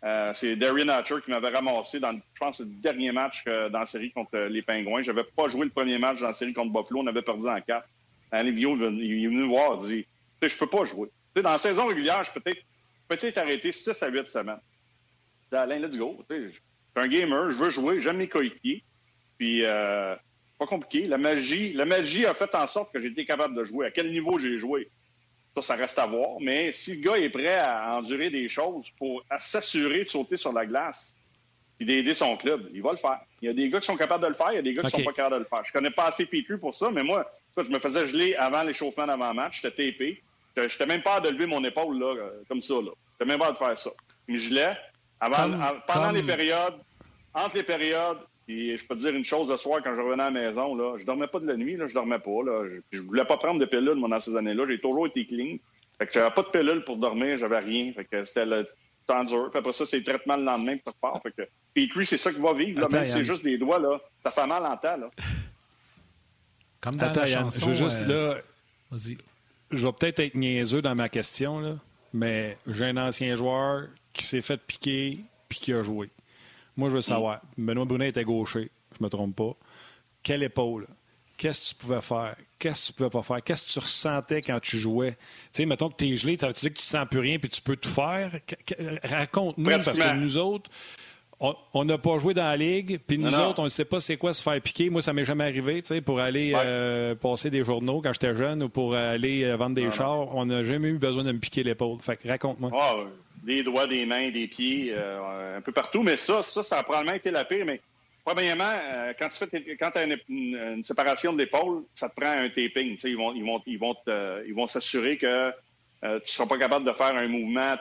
euh, c'est Darian Hatcher qui m'avait ramassé dans, je pense, le dernier match euh, dans la série contre les Pingouins. Je n'avais pas joué le premier match dans la série contre Buffalo. On avait perdu en quatre. Alivio, il est venu voir, il dit Je peux pas jouer. dans la saison régulière, je peux peut-être peut arrêter 6 à 8 semaines. Alain, let's go. Je suis un gamer, je veux jouer, j'aime mes coéquipiers. Puis, euh, pas compliqué. La magie, la magie a fait en sorte que j'ai été capable de jouer. À quel niveau j'ai joué? Ça, ça reste à voir. Mais si le gars est prêt à endurer des choses pour s'assurer de sauter sur la glace et d'aider son club, il va le faire. Il y a des gars qui sont capables de le faire, il y a des gars qui ne sont pas capables de le faire. Je connais pas assez Petrie pour ça, mais moi, je me faisais geler avant l'échauffement d'avant-match. J'étais TP. Je n'étais même pas à de lever mon épaule là, euh, comme ça. Je n'étais même pas de faire ça. Je me gelais avant, pendant les périodes, entre les périodes, et je peux te dire une chose, le soir, quand je revenais à la maison, là, je dormais pas de la nuit, là, je dormais pas. Là. Je, ne voulais pas prendre de pilule, moi, dans ces années-là. J'ai toujours été clean. Fait que j'avais pas de pilule pour dormir, j'avais rien. Fait que c'était le temps dur. Puis après ça, c'est le traitement le lendemain, puis tu repars. Fait que Petrie, c'est ça qui va vivre. Là, même si c'est juste des doigts, là, ça fait mal en temps. Là. Comme dans Attends, la chanson, je veux juste, euh, là, Vas-y. Je vais peut-être être niaiseux dans ma question, là, mais j'ai un ancien joueur qui s'est fait piquer puis qui a joué. Moi, je veux savoir. Benoît Brunet était gaucher, je me trompe pas. Quelle épaule? Qu'est-ce que tu pouvais faire? Qu'est-ce que tu pouvais pas faire? Qu'est-ce que tu ressentais quand tu jouais? Tu sais, mettons que tu es gelé, tu dis que tu sens plus rien puis tu peux tout faire. Raconte-nous, parce que nous autres, on n'a pas joué dans la ligue, puis nous autres, on ne sait pas c'est quoi se faire piquer. Moi, ça m'est jamais arrivé, tu sais, pour aller euh, passer des journaux quand j'étais jeune ou pour aller euh, vendre des chars. On n'a jamais eu besoin de me piquer l'épaule. Fait que raconte-moi. Ah, des doigts, des mains, des pieds, euh, un peu partout. Mais ça, ça, ça a probablement été la pire. Mais premièrement, euh, quand tu fais quand as une, séparation de l'épaule, ça te prend un taping. ils vont, ils vont, ils vont, vont s'assurer que tu ne seras pas capable de faire un mouvement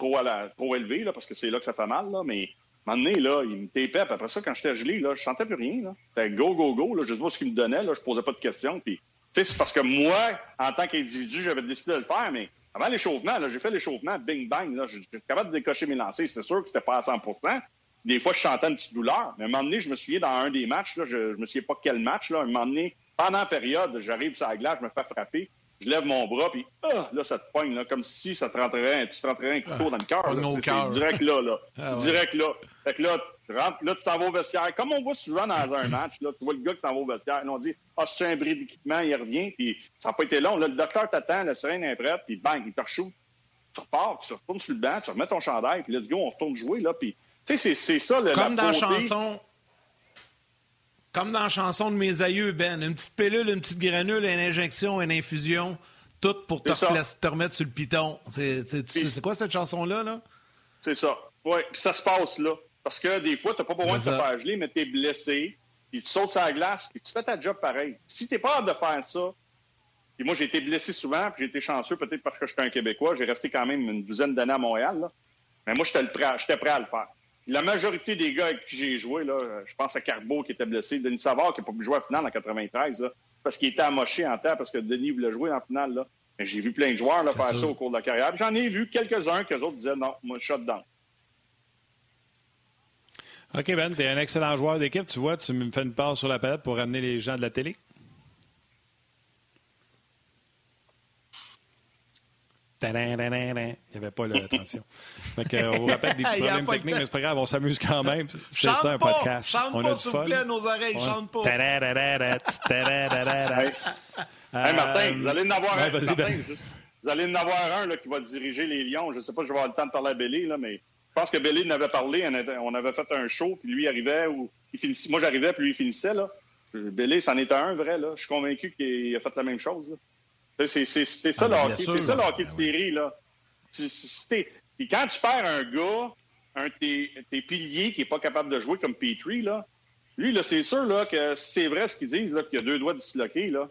trop, à la, trop élevé, là, parce que c'est là que ça fait mal. Là, mais à un moment donné, là, me tapait. Puis après ça, quand j'étais gelé, là, je sentais plus rien. C'était go, go, go. Là, je sais pas ce qu'il me donnait. Là, je posais pas de questions. Puis, c'est parce que moi, en tant qu'individu, j'avais décidé de le faire, mais avant l'échauffement, j'ai fait l'échauffement, bing bang, là, j'étais capable de décocher mes lancers. C'était sûr que c'était pas à 100% Des fois, je sentais une petite douleur. Mais à un moment donné, je me souviens dans un des matchs, là, je, ne me souviens pas quel match, là, à un moment donné, pendant la période, j'arrive sur la glace, je me fais frapper, je lève mon bras, puis ah, là, ça te pogne, là, comme si ça te rentrait, tu te rentrais un couteau dans le cœur. direct là, là. <laughs> Ah direct là. Fait que là, Là, tu t'en vas au vestiaire. Comme on voit souvent dans un <laughs> match, là, tu vois le gars qui s'en va au vestiaire. Là, on dit Ah, c'est un bris d'équipement, il revient, puis ça n'a pas été long. Là, le docteur t'attend, la sirène est prête, puis bang, il te rechoue. Tu repars, tu retournes sur le banc, tu remets ton chandail, puis let's go, on retourne jouer. Là, puis, tu sais, c'est ça le Comme dans la chanson. Comme dans la chanson de mes aïeux, Ben. Une petite pilule, une petite granule, une injection, une infusion, tout pour te, te, remettre sur le piton. C'est quoi cette chanson-là? Là? C'est ça. Oui, puis ça se passe là. Parce que des fois, tu n'as pas besoin de te faire geler, mais tu es blessé, puis tu sautes sur la glace, puis tu fais ta job pareil. Si tu n'es pas hâte de faire ça, puis moi, j'ai été blessé souvent, puis j'ai été chanceux, peut-être parce que je suis un Québécois, j'ai resté quand même une douzaine d'années à Montréal, là. mais moi, j'étais prêt, prêt à le faire. La majorité des gars avec qui j'ai joué, là, je pense à Carbo qui était blessé, Denis Savard qui n'a pas pu jouer en finale en 93, là, parce qu'il était amoché en temps, parce que Denis voulait jouer en finale. Là. J'ai vu plein de joueurs là, faire ça. au cours de la carrière. J'en ai vu quelques-uns que les autres disaient non, moi, je shut down. OK, Ben, tu es un excellent joueur d'équipe. Tu vois, tu me fais une passe sur la palette pour ramener les gens de la télé. Il n'y avait pas l'attention. <laughs> on vous rappelle des <laughs> petits problèmes techniques, mais c'est pas grave, on s'amuse quand même. C'est ça un podcast. Chante on pas, s'il vous plaît, à nos oreilles, on... chante pas. hey. Euh, Martin, vous allez en avoir un. Ben. Vous allez en avoir un là, qui va diriger les Lions. Je ne sais pas je vais avoir le temps de parler à Bélé, là, mais je pense que Belly n'avait parlé. On avait fait un show, puis lui arrivait, ou il finissait. Moi, j'arrivais, puis lui, il finissait. Là. Belly, c'en était un vrai. Là. Je suis convaincu qu'il a fait la même chose. C'est ça, ah, le hockey. C'est ça, le hockey de ben série, là. Puis quand tu perds un gars, un de tes, piliers qui n'est pas capable de jouer comme Petrie, là, lui, là, c'est sûr là, que c'est vrai ce qu'ils disent, qu'il a deux doigts de disloquer, là.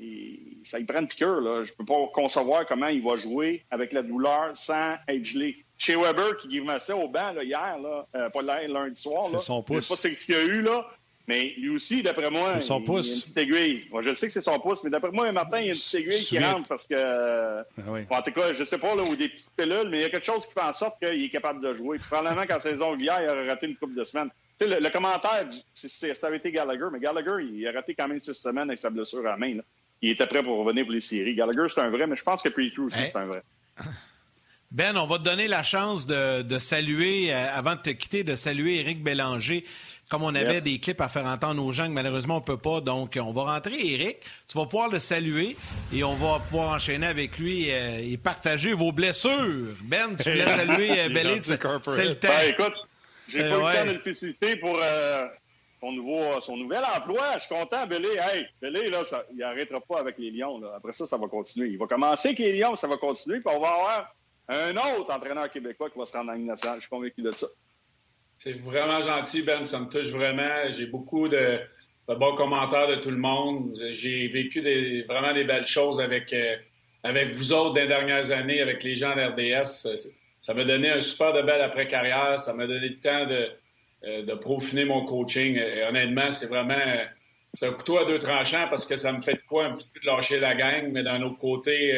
Et ça lui prend une piqûre, là. Je peux pas concevoir comment il va jouer avec la douleur sans être gelé. Chez Weber, qui grimaçait au banc là, hier, là, euh, pas lundi soir, là, son pouce. Je sais pas ce qu'il y a eu, là, mais lui aussi, d'après moi, il, son pouce. il, y a une petite aiguille. Moi, je sais que c'est son pouce, mais d'après moi, Martin, il y a une petite aiguille qui rentre parce que. Ah oui. en tout cas, je sais pas, là, ou des petites pilules, mais il y a quelque chose qui fait en sorte qu'il est capable de jouer. probablement qu'en saison régulière, il aurait raté une couple de semaines. Tu sais, le, commentaire, ça avait été Gallagher, mais Gallagher, il a raté quand même six semaines avec sa blessure à la main. Là. Il était prêt pour revenir pour les séries. Gallagher, c'est un vrai, mais je pense que Petrie aussi, c'est un vrai. Ben, on va te donner la chance de, de saluer, euh, avant de te quitter, de saluer Éric Bélanger comme on avait des clips à faire entendre aux gens que malheureusement on peut pas. Donc, on va rentrer, Eric. Tu vas pouvoir le saluer et on va pouvoir enchaîner avec lui euh, et partager vos blessures. Ben, tu voulais <laughs> saluer euh, Bélé, c'est le temps. Ben, écoute, j'ai euh, pas eu le temps de le féliciter pour son, nouveau, son nouvel emploi. Je suis content, Bélé. Hey, Bélé, là, ça, il n'arrêtera pas avec les Lions. Là. Après ça, ça va continuer. Il va commencer avec les Lions, ça va continuer, puis on va avoir un autre entraîneur québécois qui va se rendre en nationale. Je suis convaincu de ça. C'est vraiment gentil, Ben. Ça me touche vraiment. J'ai beaucoup de, bons commentaires de tout le monde. J'ai vécu vraiment des belles choses avec, euh, avec vous autres des dernières années, avec les gens de l'RDS. Ça m'a donné un super de belle après-carrière. Ça m'a donné le temps de, euh, de profiner mon coaching. Et honnêtement, c'est vraiment c'est un couteau à deux tranchants parce que ça me fait quoi un petit peu de lâcher la gang, mais d'un autre côté,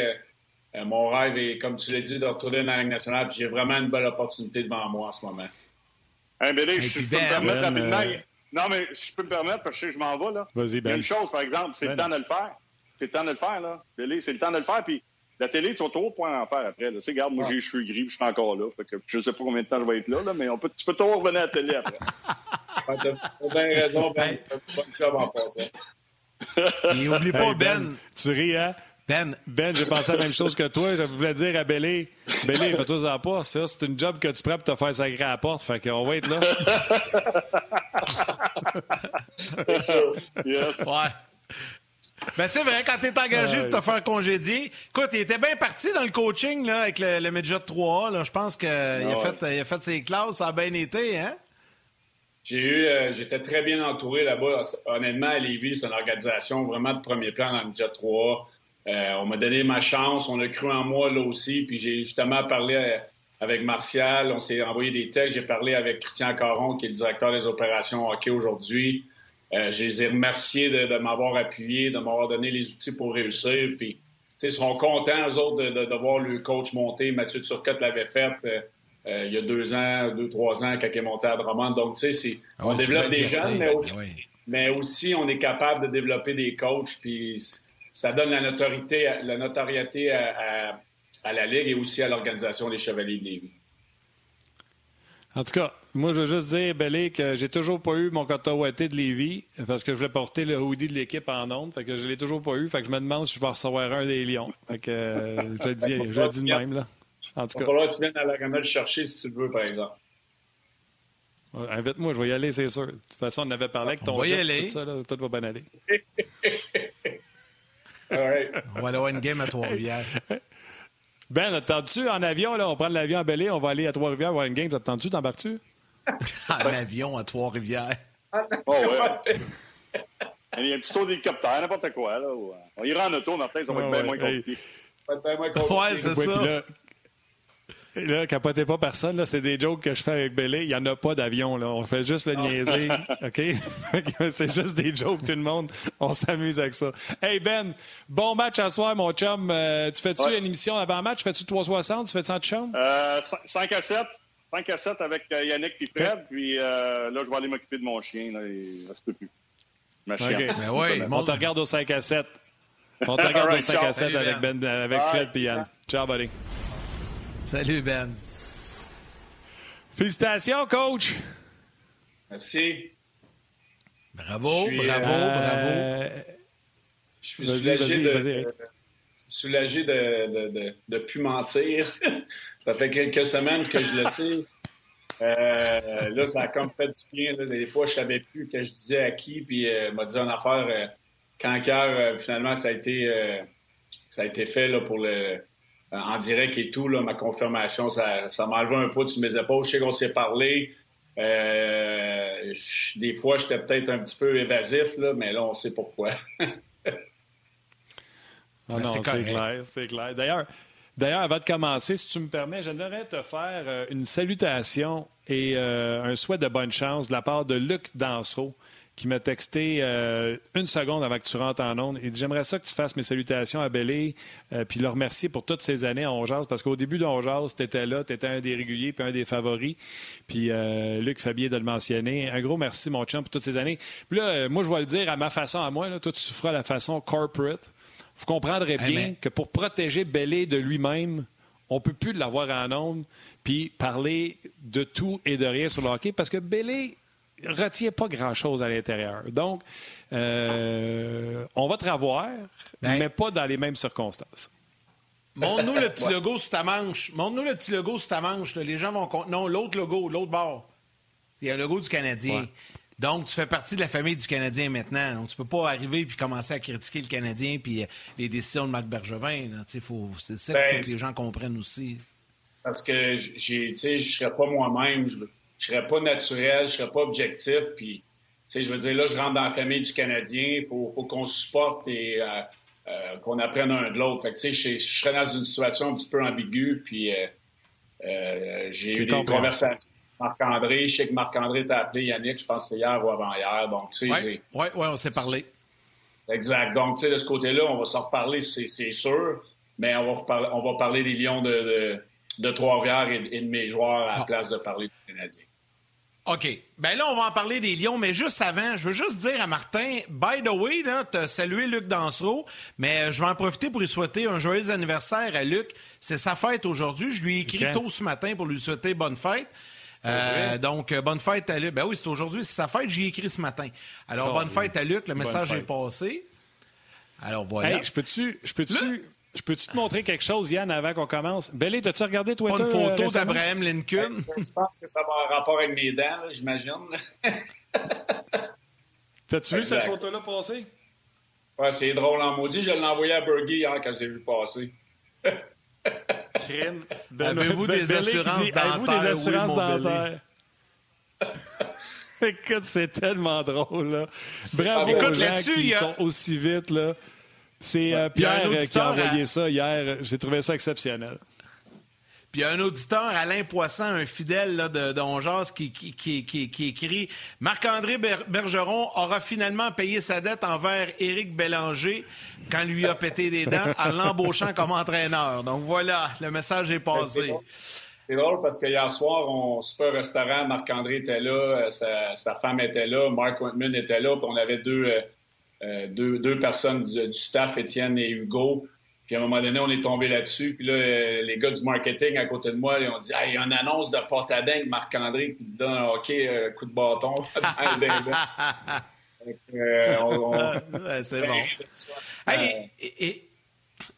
euh, mon rêve est, comme tu l'as dit, de retourner dans la Ligue nationale. J'ai vraiment une belle opportunité devant moi en ce moment. Hey, ben, je, peux me permettre rapidement. Euh, non, mais je peux me permettre parce que je, m'en vais, là. Vas-y, Ben. Il y a une ben. chose, par exemple, c'est le ben. temps de le faire. C'est le temps de le faire, là. c'est le temps de le faire. Puis la télé, tu vas trop point en faire après. Là. Tu sais, regarde, moi, j'ai les cheveux gris, je suis encore là. Fait que je ne sais pas combien de temps je vais être là, là mais on peut, tu peux toujours revenir à la télé après. <laughs> Tu as bien raison, Ben. Bonne job en passant. Et oublie pas, Ben. Tu ris, hein? Ben, ben j'ai pensé à la même chose que toi. Je voulais dire à Bélé, Bélé, fais-toi en pas. Ça, c'est une job que tu prends pour te faire sacrer à la porte. Fait qu'on va être là. yes. Ouais. Ben, c'est vrai, quand t'es engagé pour te faire congédier. Écoute, il était bien parti dans le coaching là, avec le, le Midget 3A. Je pense qu'il a, ah fait, a fait ses classes, ça a bien été, hein? J'ai eu, euh, j'étais très bien entouré là-bas. Honnêtement, à Lévis, c'est une organisation vraiment de premier plan dans le Midget 3A. Euh, on m'a donné ma chance, on a cru en moi là aussi, puis j'ai justement parlé euh, avec Martial, on s'est envoyé des textes, j'ai parlé avec Christian Caron, qui est le directeur des opérations hockey aujourd'hui. Euh, je les ai remerciés de, m'avoir appuyé, de m'avoir donné les outils pour réussir. Puis, ils seront contents, eux autres, de, voir le coach monter. Mathieu Turcotte l'avait fait il y a deux ans, deux, trois ans, quand il est monté à Drummond. Donc, tu sais, ah on développe des jeunes, mais, mais, aussi on est capable de développer des coachs. Puis, ça donne la notoriété, la notoriété à, la Ligue et aussi à l'organisation des Chevaliers de Lévis. En tout cas, moi, je veux juste dire, Bellé, que j'ai toujours pas eu mon coton ouaté de Lévis parce que je voulais porter le hoodie de l'équipe en ondes. Fait que je l'ai toujours pas eu. Fait que je me demande si je vais recevoir un des Lions. Fait que euh, je le dis, je le dis de même, là. En tout cas. Il va falloir que tu viennes à la le chercher si tu le veux, par exemple. Invite-moi, je vais y aller, c'est sûr. De toute façon, on avait parlé avec ton jet, tout ça, là, tout va bien aller. <laughs> On va aller avoir une game à Trois-Rivières. Ben, attends-tu en avion, là? On prend l'avion à Bélé, on va aller à Trois-Rivières voir une game. T'attends-tu? T'embarques-tu? <laughs> en avion à Trois-Rivières. Oh, ouais. <laughs> Il y a un petit tour d'hélicoptère, n'importe quoi. Là. On ira en auto, Martin, ça va être bien moins compliqué. Ça va être bien moins compliqué. Ouais, c'est ça. Là, capotez pas personne, là, c'est des jokes que je fais avec Bélé. Il n'y en a pas d'avion, là. On fait juste le niaiser. <laughs> OK? <laughs> c'est juste des jokes, tout le monde. On s'amuse avec ça. Hey, Ben, bon match à soir, mon chum. Euh, tu fais-tu une émission avant-match? Fais-tu 360? Tu fais-tu en chambre? Euh, 5 à 7. 5 à 7 avec euh, Yannick et Fred. Puis euh, là, je vais aller m'occuper de mon chien. Là, et ça se peut plus. Ma chienne. Okay. Ben on te regarde au 5 à 7. On te <laughs> regarde au 5 à 7 avec, ben, avec Fred et Yann. Ciao, buddy. Salut, Ben. Félicitations, coach. Merci. Bravo, suis, bravo, Euh, bravo. Je suis Vas-y, soulagé, vas-y, de, de- soulagé de, de, de, de plus mentir. <laughs> ça fait quelques semaines que je le sais. Euh, là, ça a comme fait du bien. là. Des fois, je savais plus que je disais à qui, puis euh, m'a dit en affaire euh, quand cœur, euh, finalement, ça a été euh, ça a été fait là, pour le en direct et tout, là, ma confirmation, ça, ça m'a enlevé un poids sur mes épaules. Je sais qu'on s'est parlé. Euh, je- des fois, j'étais peut-être un petit peu évasif, là, mais là, on sait pourquoi. <laughs> Ah non, c'est clair, c'est clair. D'ailleurs, d'ailleurs, avant de commencer, si tu me permets, j'aimerais te faire euh, une salutation et euh, un souhait de bonne chance de la part de Luc Dansereau, qui m'a texté euh, une seconde avant que tu rentres en onde. Il dit J'aimerais ça que tu fasses mes salutations à Bélé, euh, puis le remercier pour toutes ces années à Ongeaz, parce qu'au début d'Ongeaz, tu étais là, tu étais un des réguliers, puis un des favoris. Puis euh, Luc Fabier de le mentionner. Un gros merci, mon chum, pour toutes ces années. Puis là, euh, moi, je vais le dire à ma façon, à moi, là, toi, tu feras à la façon corporate. Vous comprendrez bien que pour protéger Bellé de lui-même, on ne peut plus l'avoir en ondes puis parler de tout et de rien sur le hockey parce que Bellé retient pas grand-chose à l'intérieur. Donc, euh, on va te revoir, Ben- mais pas dans les mêmes circonstances. Montre-nous le petit logo sur ta manche. Montre-nous le petit logo sur ta manche. là. Les gens vont... con- Non, l'autre logo, l'autre bord. Il y a le logo du Canadien. Ouais. Donc, tu fais partie de la famille du Canadien maintenant. Donc, tu peux pas arriver puis commencer à critiquer le Canadien puis euh, les décisions de Marc Bergevin. là. Tu sais, faut... C'est ça qu'il Ben, faut que les gens comprennent aussi. Parce que j'ai, tu sais, je serais pas moi-même, je, je serais pas naturel, je serais pas objectif. Puis, tu sais, je veux dire, là, je rentre dans la famille du Canadien, il faut, qu'on se supporte et euh, euh, qu'on apprenne un de l'autre. Fait que, tu sais, je, serais dans une situation un petit peu ambiguë. Puis, euh, euh, j'ai eu des conversations avec Marc-André. Je sais que Marc-André t'a appelé Yannick, je pense que c'est hier ou avant-hier. Donc, tu sais, Oui, j'ai- ouais, ouais, on s'est parlé. Exact. Donc, tu sais, de ce côté-là, on va s'en reparler, c'est sûr, mais on va, reparler, on va parler des Lions de, de, de Trois-Rivières et, et de mes joueurs à la Bon. place de parler du Canadien. OK. Ben là, on va en parler des Lions, mais juste avant, je veux juste dire à Martin, by the way, t'as salué Luc Dansereau, mais euh, je vais en profiter pour lui souhaiter un joyeux anniversaire à Luc. C'est sa fête aujourd'hui. Je lui ai écrit tôt ce matin pour lui souhaiter bonne fête. Euh, donc, euh, bonne fête à Luc. Ben oui, c'est aujourd'hui, c'est sa fête, j'y ai écrit ce matin. Alors, Oh, bonne oui. fête à Luc, le message fête. est passé. Alors, voilà. Hey, je peux-tu je peux-tu je peux-tu te montrer quelque chose, Yann, avant qu'on commence? Bellé, t'as-tu regardé Twitter? Pas une euh, photo récemment? d'Abraham Lincoln? Je pense que ça va avoir rapport avec mes dents, j'imagine. <laughs> T'as-tu vu cette photo-là passer? Ouais, c'est drôle en maudit. Je l'ai envoyé à Bergie hier quand je l'ai vu passer. <laughs> Crime. Avez-vous des assurances dit, dentaires? des assurances dentaires? Écoute, c'est tellement drôle, là. Bravo Écoute, aux gens là-dessus, qui il y a- sont aussi vite, là. C'est euh, Pierre euh, qui a à- envoyé ça hier. J'ai trouvé ça exceptionnel. Puis il y a un auditeur, Alain Poisson, un fidèle là, de, Ongeas, qui, qui, qui, qui, qui écrit Marc-André Ber- Bergeron aura finalement payé sa dette envers Éric Bélanger quand lui a pété des dents en l'embauchant comme entraîneur. Donc voilà, le message est passé. C'est drôle parce que hier soir, on se fait un restaurant. Marc-André était là, euh, sa, sa femme était là, Mark Whitman était là, puis on avait deux, euh, deux, deux personnes du, du staff, Étienne et Hugo. Puis à un moment donné, on est tombé là-dessus. Puis là, euh, les gars du marketing à côté de moi, ils ont dit Hey, il y a une annonce de porte à dingue, Marc-André, qui te donne un hockey, euh, coup de bâton. C'est bon. Hey, et, et-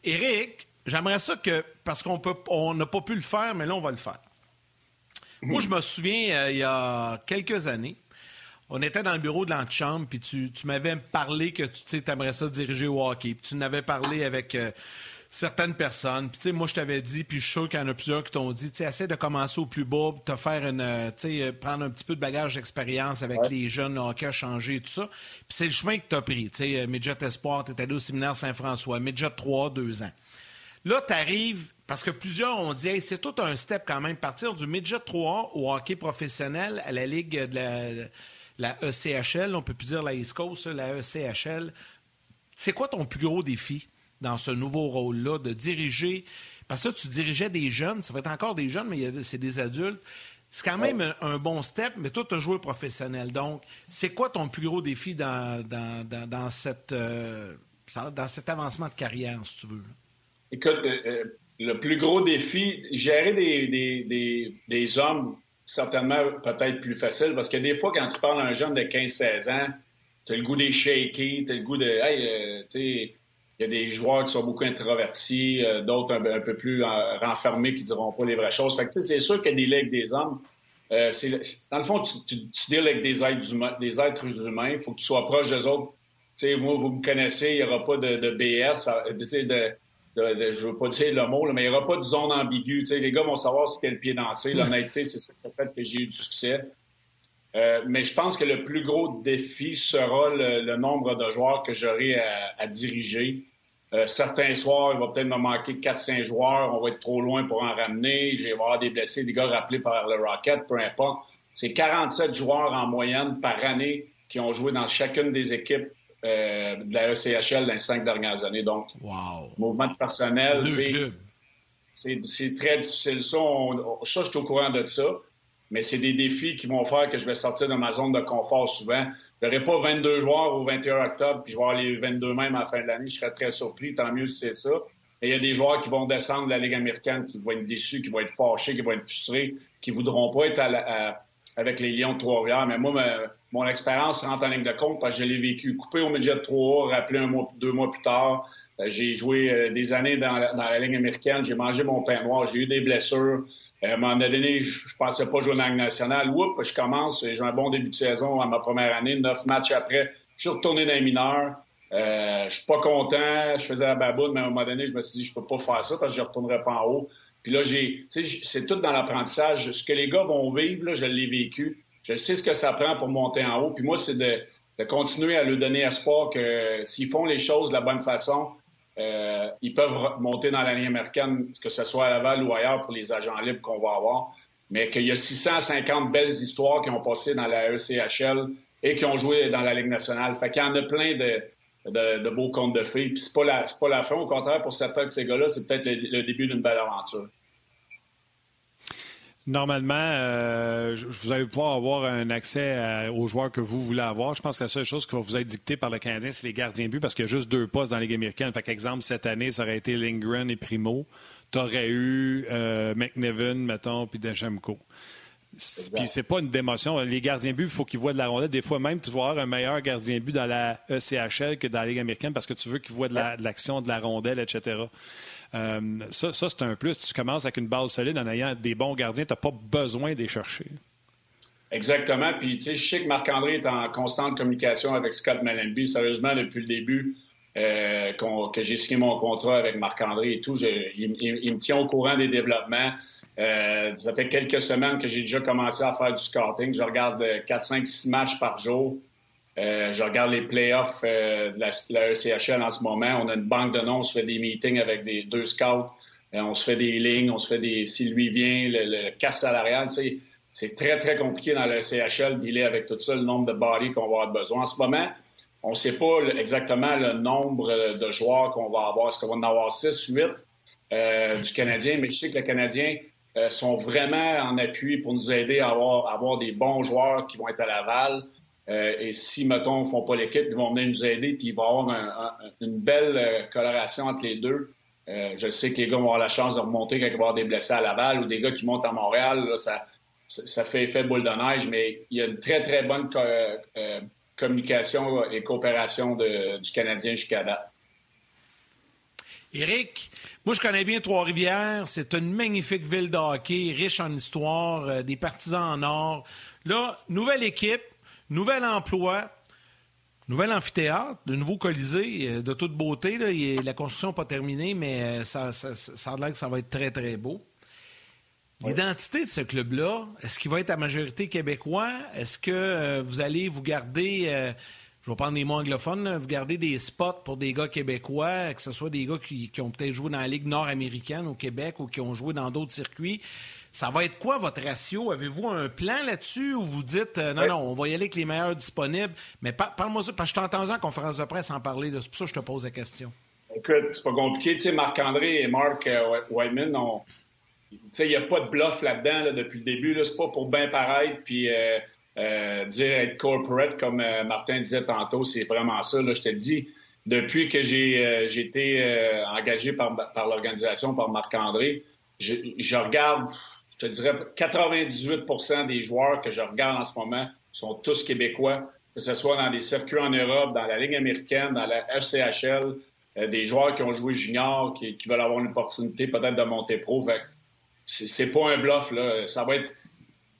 Éric, j'aimerais ça que, parce qu'on on n'a pas pu le faire, mais là, on va le faire. Moi, je me souviens, euh, il y a quelques années, on était dans le bureau de l'antichambre, puis tu, tu m'avais parlé que tu aimerais ça diriger au hockey. Puis tu n'avais parlé avec euh, certaines personnes. Puis tu sais, moi, je t'avais dit, puis je suis sûr qu'il y en a plusieurs qui t'ont dit, tu sais, essaie de commencer au plus bas, te faire une, euh, tu sais, euh, prendre un petit peu de bagage d'expérience avec les jeunes, le hockey a changé et tout ça. Puis c'est le chemin que tu as pris. Tu sais, euh, Midget Espoir, tu allé au séminaire Saint-François, Midget 3, deux ans. Là, tu arrives, parce que plusieurs ont dit, hey, c'est tout un step quand même, partir du midget 3 au hockey professionnel à la Ligue de la, la ECHL, on peut plus dire la East Coast, la ECHL. C'est quoi ton plus gros défi dans ce nouveau rôle-là de diriger? Parce que là, tu dirigeais des jeunes, ça va être encore des jeunes, mais c'est des adultes. C'est quand même un, un bon step, mais toi, tu as joué professionnel. Donc, c'est quoi ton plus gros défi dans, dans, dans, dans cette, euh, dans cet avancement de carrière, si tu veux? Écoute, euh, euh, le plus gros défi, gérer des, des, des, des hommes, certainement peut-être plus facile, parce que des fois, quand tu parles à un jeune de 15-16 ans, tu as le goût des shaky, tu as le goût de, hey, euh, tu sais, il y a des joueurs qui sont beaucoup introvertis, euh, d'autres un, peu plus euh, renfermés qui diront pas les vraies choses. Fait que, c'est sûr qu'il y a des ligues des hommes. Dans le fond, tu, tu, tu avec des êtres humains, des êtres humains. Il faut que tu sois proche des autres. Sais, moi, vous me connaissez, il n'y aura pas de, de BS, de, de, de, je veux pas dire le mot, mais il n'y aura pas de zone ambiguë. Les gars vont savoir sur quel pied danser. L'honnêteté, c'est ça qui fait que j'ai eu du succès. Euh, mais je pense que le plus gros défi sera le, nombre de joueurs que j'aurai à, diriger. Euh, certains soirs, il va peut-être me manquer 4-5 joueurs. On va être trop loin pour en ramener. Je vais avoir des blessés, des gars rappelés par le Rocket, peu importe. C'est 47 joueurs en moyenne par année qui ont joué dans chacune des équipes euh, de la ECHL dans les cinq dernières années. Donc, mouvement de personnel, c'est très difficile. Ça, ça, je suis au courant de ça mais c'est des défis qui vont faire que je vais sortir de ma zone de confort souvent. Je n'aurai pas 22 joueurs au 21 octobre, puis je vais avoir les 22 mêmes à la fin de l'année. Je serais très surpris, tant mieux si c'est ça. Et il y a des joueurs qui vont descendre de la Ligue américaine, qui vont être déçus, qui vont être fâchés, qui vont être frustrés, qui voudront pas être avec les Lions de Trois-Rivières. Mais moi, mon expérience rentre en ligne de compte parce que je l'ai vécu. Coupé au midget de 3 rappelé un mois, deux mois plus tard. Euh, j'ai joué euh, des années dans la, Ligue américaine. J'ai mangé mon pain noir. J'ai eu des blessures. Euh, à un moment donné, je, ne pensais pas jouer la Ligue nationale. Oups, je commence, j'ai un bon début de saison à ma première année, neuf matchs après. Je suis retourné dans les mineurs. Je suis pas content, je faisais la baboune, mais à un moment donné, je me suis dit, je peux pas faire ça parce que je retournerai pas en haut. Puis là, j'ai, c'est tout dans l'apprentissage. Ce que les gars vont vivre, là, je l'ai vécu. Je sais ce que ça prend pour monter en haut. Puis moi, c'est de, de continuer à leur donner espoir que s'ils font les choses de la bonne façon, euh, ils peuvent monter dans la ligne américaine, que ce soit à Laval ou ailleurs pour les agents libres qu'on va avoir. Mais qu'il y a 650 belles histoires qui ont passé dans la ECHL et qui ont joué dans la Ligue nationale. Fait qu'il y en a plein de, de, beaux contes de filles. Puis c'est pas la, pas la fin. Au contraire, pour certains de ces gars-là, c'est peut-être le début d'une belle aventure. Normalement, euh, vous allez pouvoir avoir un accès aux joueurs que vous voulez avoir. Je pense que la seule chose qui va vous être dictée par le Canadien, c'est les gardiens de but, parce qu'il y a juste deux postes dans la Ligue américaine. Fait exemple, cette année, ça aurait été Lindgren et Primo. Tu aurais eu euh, McNevin, mettons, puis Dejemko. Puis c'est pas une démotion. Les gardiens de but, il faut qu'ils voient de la rondelle. Des fois même, tu vas avoir un meilleur gardien de but dans la ECHL que dans la Ligue américaine parce que tu veux qu'ils voient de l'action, de, la rondelle, etc. Euh, ça, c'est un plus. Tu commences avec une base solide en ayant des bons gardiens. Tu n'as pas besoin d'y chercher. Exactement. Puis, tu sais, je sais que Marc-André est en constante communication avec Scott Malenby. Sérieusement, depuis le début euh, que j'ai signé mon contrat avec Marc-André et tout, il, me tient au courant des développements. Euh, ça fait quelques semaines que j'ai déjà commencé à faire du scouting. Je regarde 4, 5, 6 matchs par jour. Euh, je regarde les playoffs euh, de, la, ECHL en ce moment. On a une banque de noms, on se fait des meetings avec des deux scouts, euh, on se fait des lignes, on se fait des. Si lui vient, le, le cap salarial, c'est très, très compliqué dans le ECHL d'y avec tout ça, le nombre de bodies qu'on va avoir besoin. En ce moment, on ne sait pas exactement le nombre de joueurs qu'on va avoir. Est-ce qu'on va en avoir 6, 8 du Canadien? Mais je sais que les Canadiens sont vraiment en appui pour nous aider à avoir, à avoir des bons joueurs qui vont être à Laval. Euh, et si, mettons, ne font pas l'équipe, ils vont venir nous aider, puis il va y avoir une belle euh, coloration entre les deux. Euh, je sais que les gars vont avoir la chance de remonter quand il va y avoir des blessés à Laval ou des gars qui montent à Montréal. ça, ça fait effet boule de neige, mais il y a une très, très bonne communication et coopération du Canadien jusqu'à date. Éric, moi je connais bien Trois-Rivières. C'est une magnifique ville de hockey, riche en histoire, des partisans en or. Là, nouvelle équipe, Nouvel emploi, nouvel amphithéâtre, de nouveau colisée, euh, de toute beauté. la construction n'est pas terminée, mais euh, ça, ça, a l'air que ça va être très, très beau. L'identité de ce club-là, est-ce qu'il va être à majorité québécois? Est-ce que euh, vous allez vous garder, je vais prendre des mots anglophones, vous gardez des spots pour des gars québécois, que ce soit des gars qui, qui ont peut-être joué dans la Ligue nord-américaine au Québec ou qui ont joué dans d'autres circuits? Ça va être quoi votre ratio? Avez-vous un plan là-dessus ou vous dites euh, non, non, on va y aller avec les meilleurs disponibles? Mais parle-moi ça, parce que je t'entends en conférence de presse en parler. C'est pour ça que je te pose la question. Écoute, c'est pas compliqué. Tu sais, Marc-André et Mark euh, Whiteman, tu sais, il n'y a pas de bluff là-dedans depuis le début. C'est pas pour bien paraître puis euh, dire être corporate, comme Martin disait tantôt. C'est vraiment ça. Là, je te dis, depuis que j'ai été engagé par, par l'organisation, par Marc-André, je, je, regarde, je te dirais, 98% des joueurs que je regarde en ce moment sont tous québécois, que ce soit dans des circuits en Europe, dans la Ligue américaine, dans la FCHL, euh, des joueurs qui ont joué junior, qui, qui veulent avoir une opportunité peut-être de monter pro. C'est pas un bluff, là. Ça va être.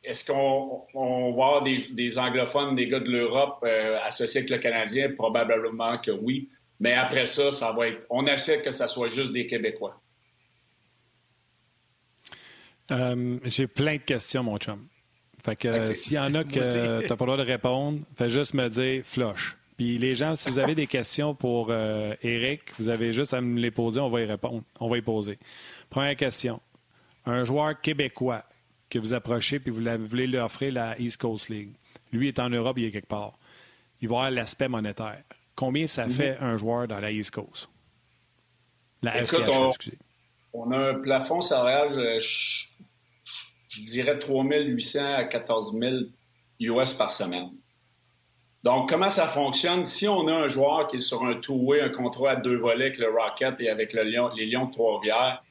Est-ce qu'on on va avoir des, des, anglophones, des gars de l'Europe euh, associés avec le Canadien? Probablement que oui. Mais après ça, ça va être. On essaie que ça soit juste des Québécois. Euh, j'ai plein de questions, mon chum. Fait que s'il y en a que tu n'as pas le droit de répondre, fais juste me dire flush. Puis les gens, si vous avez des questions pour euh, Eric, vous avez juste à me les poser, on va y répondre. On va y poser. Première question. Un joueur québécois que vous approchez puis vous voulez lui offrir la East Coast League. Lui est en Europe, il est quelque part. Il va avoir l'aspect monétaire. Combien ça mhm. fait un joueur dans la East Coast? La Écoute, on, excusez. On a un plafond salarial, je, je dirais 3 800 à 14 000 US par semaine. Donc, comment ça fonctionne? Si on a un joueur qui est sur un two-way, un contrat à deux volets avec le Rocket et avec le les Lions de Trois-Rivières,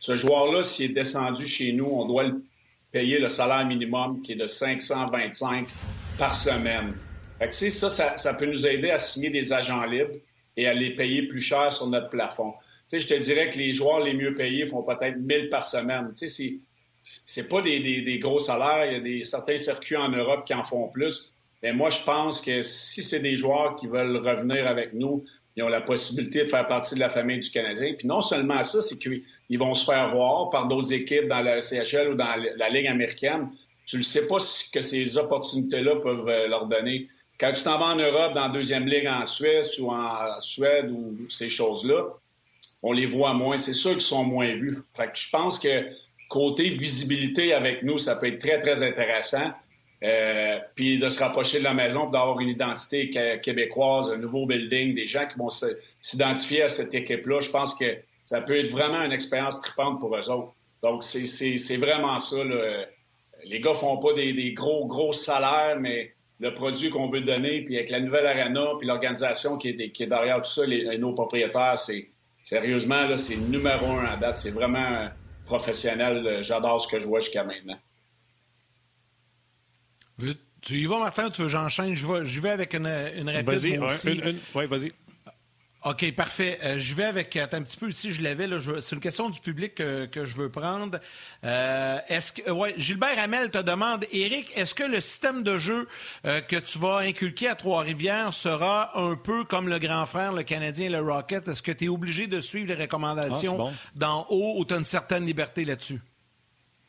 ce joueur-là, s'il est descendu chez nous, on doit le payer le salaire minimum qui est de 525 par semaine. Fait que, ça, ça, ça peut nous aider à signer des agents libres et à les payer plus cher sur notre plafond. Sais, je te dirais que les joueurs les mieux payés font peut-être 1000 par semaine. Tu sais, c'est pas des, des, des, gros salaires. Il y a des, certains circuits en Europe qui en font plus. Mais moi, je pense que si c'est des joueurs qui veulent revenir avec nous, ils ont la possibilité de faire partie de la famille du Canadien. Puis non seulement ça, c'est qu'ils vont se faire voir par d'autres équipes dans la CHL ou dans la Ligue américaine. Tu ne sais pas ce que ces opportunités-là peuvent euh, leur donner. Quand tu t'en vas en Europe, dans la deuxième ligue en Suisse ou en Suède ou ces choses-là, on les voit moins. C'est sûr qu'ils sont moins vus. Fait que je pense que côté visibilité avec nous, ça peut être très, très intéressant. Euh, puis de se rapprocher de la maison, d'avoir une identité québécoise, un nouveau building, des gens qui vont s'identifier à cette équipe-là. Je pense que ça peut être vraiment une expérience tripante pour eux autres. Donc, c'est vraiment ça. Les gars font pas des, gros, gros salaires, mais le produit qu'on veut donner, puis avec la nouvelle arena, puis l'organisation qui est, qui est derrière tout ça, les, nos propriétaires, c'est sérieusement, c'est numéro un à date. C'est vraiment professionnel. J'adore ce que je vois jusqu'à maintenant. Tu y vas, Martin, tu veux j'enchaîne? Je vais, je vais avec une, une Vas-y, oui, vas-y. OK, parfait. Euh, je vais avec. Attends un petit peu ici, je l'avais. C'est une question du public que, je veux prendre. Euh, est-ce que. Ouais, Gilbert Hamel te demande, Eric, est-ce que le système de jeu euh, que tu vas inculquer à Trois-Rivières sera un peu comme le grand frère, le Canadien et le Rocket? Est-ce que tu es obligé de suivre les recommandations ah, d'en haut ou tu as une certaine liberté là-dessus?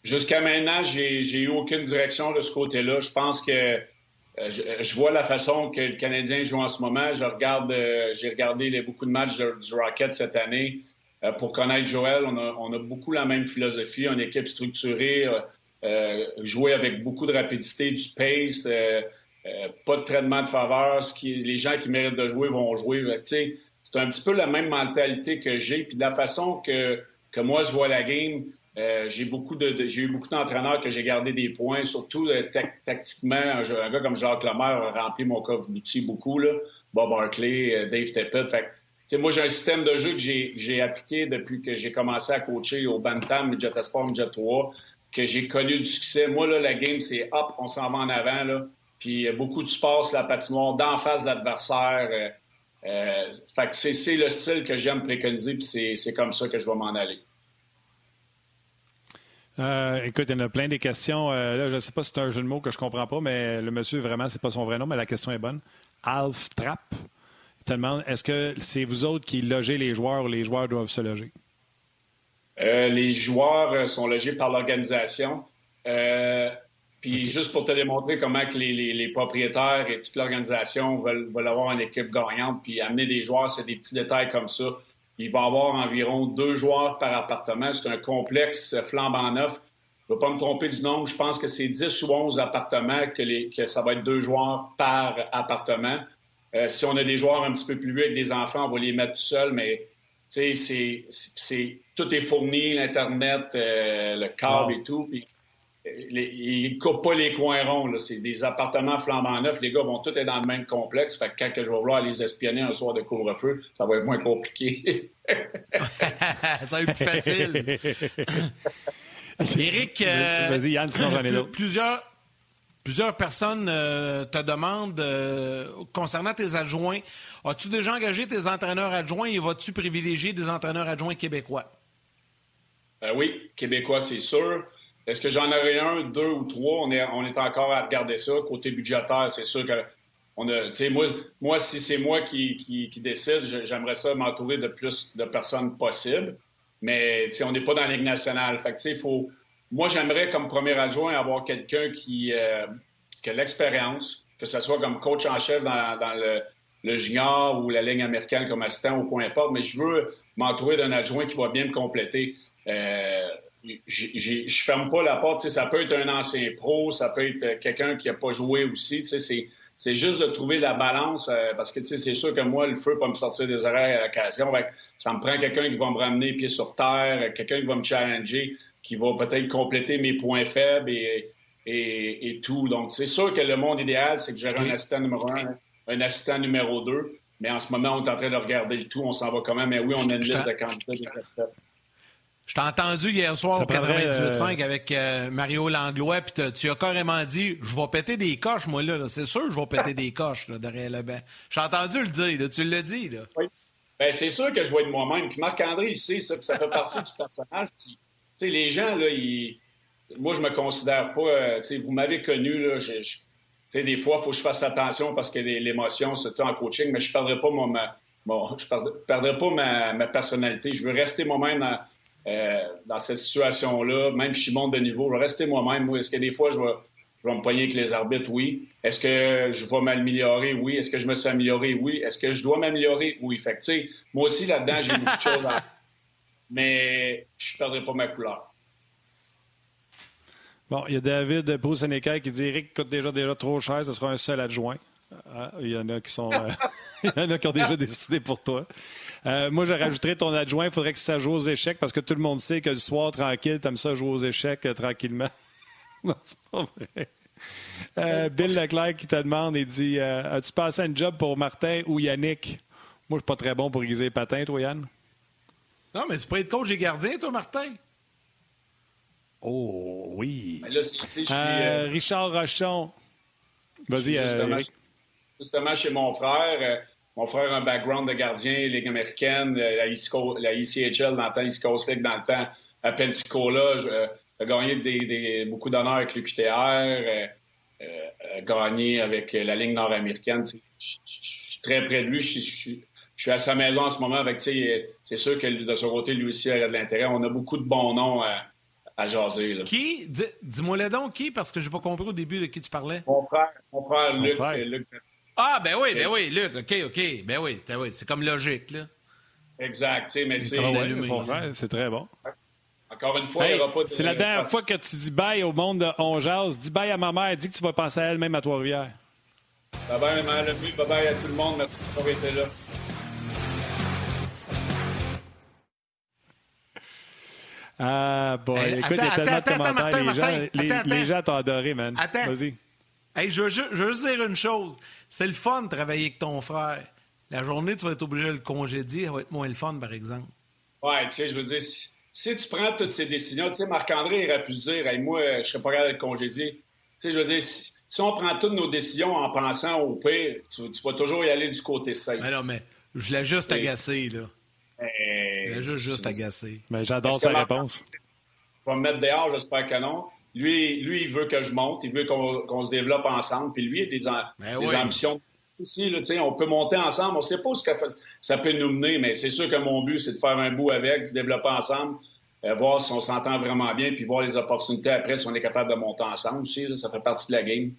Jusqu'à maintenant, j'ai eu aucune direction de ce côté-là. Je pense que euh, je, vois la façon que le Canadien joue en ce moment. Je regarde, euh, j'ai regardé beaucoup de matchs du Rocket cette année. Euh, pour connaître Joël, on a, on a, beaucoup la même philosophie, une équipe structurée, jouer avec beaucoup de rapidité, du pace, pas de traitement de faveur. Ce qui, les gens qui méritent de jouer vont jouer. C'est un petit peu la même mentalité que j'ai. Puis de la façon que, que moi je vois la game, euh, j'ai beaucoup de, j'ai eu beaucoup d'entraîneurs que j'ai gardé des points, surtout euh, tactiquement. Un, gars comme Jacques Lemaire a rempli mon coffre d'outils beaucoup, là. Bob Barkley, euh, Dave Teppet. Fait moi, j'ai un système de jeu que j'ai appliqué depuis que j'ai commencé à coacher au Bantam, Midget Sport, Midget 3, que j'ai connu du succès. Moi, là, la game, c'est hop, on s'en va en avant, là. Puis beaucoup de sur la patinoire, d'en face de l'adversaire. fait que c'est le style que j'aime préconiser, puis c'est comme ça que je vais m'en aller. Euh, écoute, il y en a plein des questions. Euh, là, je ne sais pas si c'est un jeu de mots que je ne comprends pas, mais le monsieur, vraiment, c'est pas son vrai nom, mais la question est bonne. Alf Trapp il te demande est-ce que c'est vous autres qui logez les joueurs ou les joueurs doivent se loger? Euh, les joueurs sont logés par l'organisation. puis juste pour te démontrer comment que les, propriétaires et toute l'organisation veulent, veulent, avoir une équipe gagnante, puis amener des joueurs, c'est des petits détails comme ça. Il va y avoir environ deux joueurs par appartement. C'est un complexe flambant neuf. Je ne vais pas me tromper du nombre. Je pense que c'est 10 ou 11 appartements que, les, que ça va être deux joueurs par appartement. Euh, si on a des joueurs un petit peu plus vieux avec des enfants, on va les mettre tout seuls, mais c'est, c'est, tout est fourni, l'Internet, euh, le câble et tout. Puis, ils ne coupent pas les coins ronds. C'est des appartements flambant neufs. Les gars vont tous être dans le même complexe. Fait que quand je vais vouloir les espionner un soir de couvre-feu, ça va être moins compliqué. <laughs> ça va être plus facile. <laughs> Éric, euh, vas-y Yann, sinon j'en ai d'autres. Plusieurs, plusieurs personnes euh, te demandent euh, concernant tes adjoints. As-tu déjà engagé tes entraîneurs adjoints et vas-tu privilégier des entraîneurs adjoints québécois? oui, québécois, c'est sûr. Est-ce que j'en aurais un, deux ou trois? On est, on est encore à regarder ça. Côté budgétaire, c'est sûr que on a, moi, moi, si c'est moi qui, qui, décide, j'aimerais ça m'entourer de plus de personnes possibles. Mais on n'est pas dans la Ligue nationale. Fait que, faut, moi, j'aimerais, comme premier adjoint, avoir quelqu'un qui, euh, qui, a l'expérience, que ce soit comme coach en chef dans, dans le, le, junior ou la ligne américaine comme assistant ou peu importe. Mais je veux m'entourer d'un adjoint qui va bien me compléter. Euh, je ferme pas la porte. Ça peut être un ancien pro, ça peut être quelqu'un qui a pas joué aussi. C'est juste de trouver la balance euh, parce que c'est sûr que moi, le feu peut me sortir des oreilles à l'occasion. Ça me prend quelqu'un qui va me ramener pied sur terre, quelqu'un qui va me challenger, qui va peut-être compléter mes points faibles et, et, tout. Donc, c'est sûr que le monde idéal, c'est que j'aurai un assistant numéro un, un assistant numéro deux. Mais en ce moment, on est en train de regarder le tout. On s'en va quand même. Mais oui, on a une liste de candidats. Je t'ai entendu hier soir au 98.5 euh, avec euh, Mario Langlois, puis tu as carrément dit Je vais péter des coches, moi, là. C'est sûr je vais péter des coches là, derrière le banc. J'ai entendu le dire, tu l'as dit. Là. Oui. Ben, c'est sûr que je vais être moi-même. Puis Marc-André, il sait ça, ça fait partie du personnage. les gens, là, ils... moi, je me considère pas. Euh, vous m'avez connu, là. des fois, il faut que je fasse attention parce que l'émotion, c'est en coaching, mais je ne perdrai pas, mon, bon, je perdrai pas ma, ma, personnalité. Je veux rester moi-même dans euh, dans cette situation-là, même si je monte de niveau, je vais rester moi-même. Est-ce que des fois, je vais, je vais me poigner avec les arbitres? Oui. Est-ce que je vais m'améliorer? Oui. Est-ce que je me suis amélioré? Oui. Est-ce que je dois m'améliorer? Oui. Fait que, moi aussi, là-dedans, j'ai beaucoup de <laughs> choses à... Mais je ne perdrai pas ma couleur. Bon, il y a David Pouseneca qui dit Eric coûte déjà, déjà trop cher, ce sera un seul adjoint. Ah, il y en a qui sont. Euh, <laughs> il y en a qui ont déjà décidé pour toi. Euh, moi, je rajouterais ton adjoint. Il faudrait que ça joue aux échecs parce que tout le monde sait que le soir, tranquille, t'aimes ça jouer aux échecs euh, tranquillement. <laughs> non, c'est pas vrai. Bill Leclerc qui te demande, il dit As-tu passé un job pour Martin ou Yannick? Moi, je suis pas très bon pour aiguiser les patins, toi, Yann. Non, mais tu peux être coach et gardien, toi, Martin. Oh, oui. Richard Rochon. Vas-y, justement chez mon frère. Euh, mon frère a un background de gardien, Ligue américaine, euh, la, ICHL dans le temps, East Coast League dans le temps, à Pensacola. Euh, a gagné des, beaucoup d'honneurs avec le QTR, a gagné avec la Ligue nord-américaine. Je suis très près de lui. Je suis à sa maison en ce moment. Avec, c'est sûr que de son côté, lui aussi, il a de l'intérêt. On a beaucoup de bons noms à, jaser. Qui? Dis-moi le donc, qui? Parce que j'ai pas compris au début de qui tu parlais. Mon frère, mon frère, Luc, Luc ah, ben oui, ben oui, Luc, OK, OK. Ben oui, ben oui c'est comme logique, là. Exact, tu sais, mais tu sais. C'est très bon. Encore une fois, il n'y aura pas de. C'est la dernière fois que tu dis bye au monde de On Dis bye à ma mère. Dis que tu vas penser à elle même à Trois-Rivières. Bye bye, maman Bye bye à tout le monde. Merci d'avoir été là. Ah, boy. Écoute, il y a tellement de commentaires. les, gens, les, gens t'ont adoré, man. Vas-y. Hey, je, veux, je veux juste dire une chose. C'est le fun de travailler avec ton frère. La journée, tu vas être obligé de le congédier, ça va être moins le fun, par exemple. Ouais, tu sais, je veux dire, si, tu prends toutes ces décisions, tu sais, Marc-André aurait pu se dire, hey, moi, je serais pas capable de le congédier. Tu sais, je veux dire, si, on prend toutes nos décisions en pensant au pire, tu, vas toujours y aller du côté safe. Mais non, mais je l'ai juste agacé, là. je l'ai juste, juste agacé. Mais j'adore sa réponse. Je vais me mettre dehors, j'espère que non. Lui, lui, il veut que je monte, il veut qu'on se développe ensemble. Puis lui, il a des, ben des ambitions aussi. Là, on peut monter ensemble. On ne sait pas ce que ça peut nous mener, mais c'est sûr que mon but, c'est de faire un bout avec, de se développer ensemble, euh, voir si on s'entend vraiment bien, puis voir les opportunités après, si on est capable de monter ensemble aussi. ça fait partie de la game.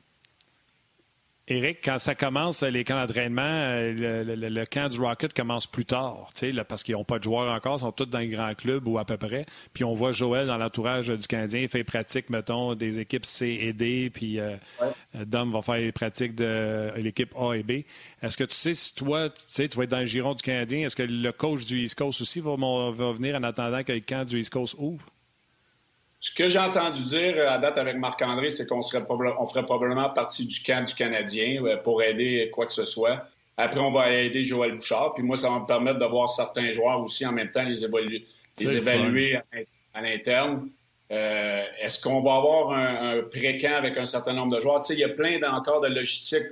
Éric, quand ça commence, les camps d'entraînement, euh, le, camp du Rocket commence plus tard, là, parce qu'ils n'ont pas de joueurs encore, ils sont tous dans les grands clubs ou à peu près. Puis on voit Joël dans l'entourage du Canadien, il fait pratique, mettons, des équipes C et D, puis euh, euh, Dom va faire les pratiques de l'équipe A et B. Est-ce que tu sais si toi, tu sais, tu vas être dans le giron du Canadien, est-ce que le coach du East Coast aussi va, va venir en attendant que le camp du East Coast ouvre? Ce que j'ai entendu dire à date avec Marc-André, c'est qu'on serait on ferait probablement partie du camp du Canadien pour aider quoi que ce soit. Après, on va aider Joël Bouchard. Puis moi, ça va me permettre de voir certains joueurs aussi en même temps, les, évaluer, les évaluer à, l'interne. Euh, est-ce qu'on va avoir un, un pré-camp avec un certain nombre de joueurs? Tu sais, il y a plein encore de logistique.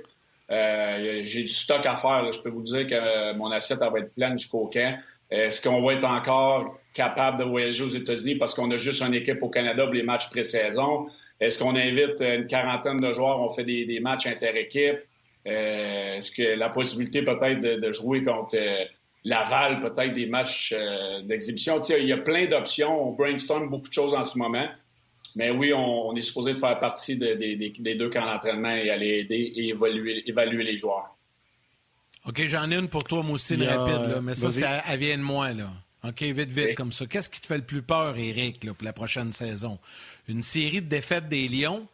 Euh, j'ai du stock à faire. Je peux vous dire que euh, mon assiette va être pleine jusqu'au camp. Est-ce qu'on va être encore capable de voyager aux États-Unis parce qu'on a juste une équipe au Canada pour les matchs pré-saison? Est-ce qu'on invite une quarantaine de joueurs, on fait des, matchs inter-équipes? Euh, est-ce que la possibilité peut-être de, jouer contre euh, Laval, peut-être des matchs euh, d'exhibition? Il y a plein d'options. On brainstorm beaucoup de choses en ce moment. Mais oui, on, est supposé faire partie des deux camps d'entraînement et aller aider et évaluer les joueurs. OK, j'en ai une pour toi, moi aussi, une rapide. mais ça, ça, elle vient de moi. Là. OK, vite, vite, comme ça. Qu'est-ce qui te fait le plus peur, Eric, pour la prochaine saison? Une série de défaites des Lions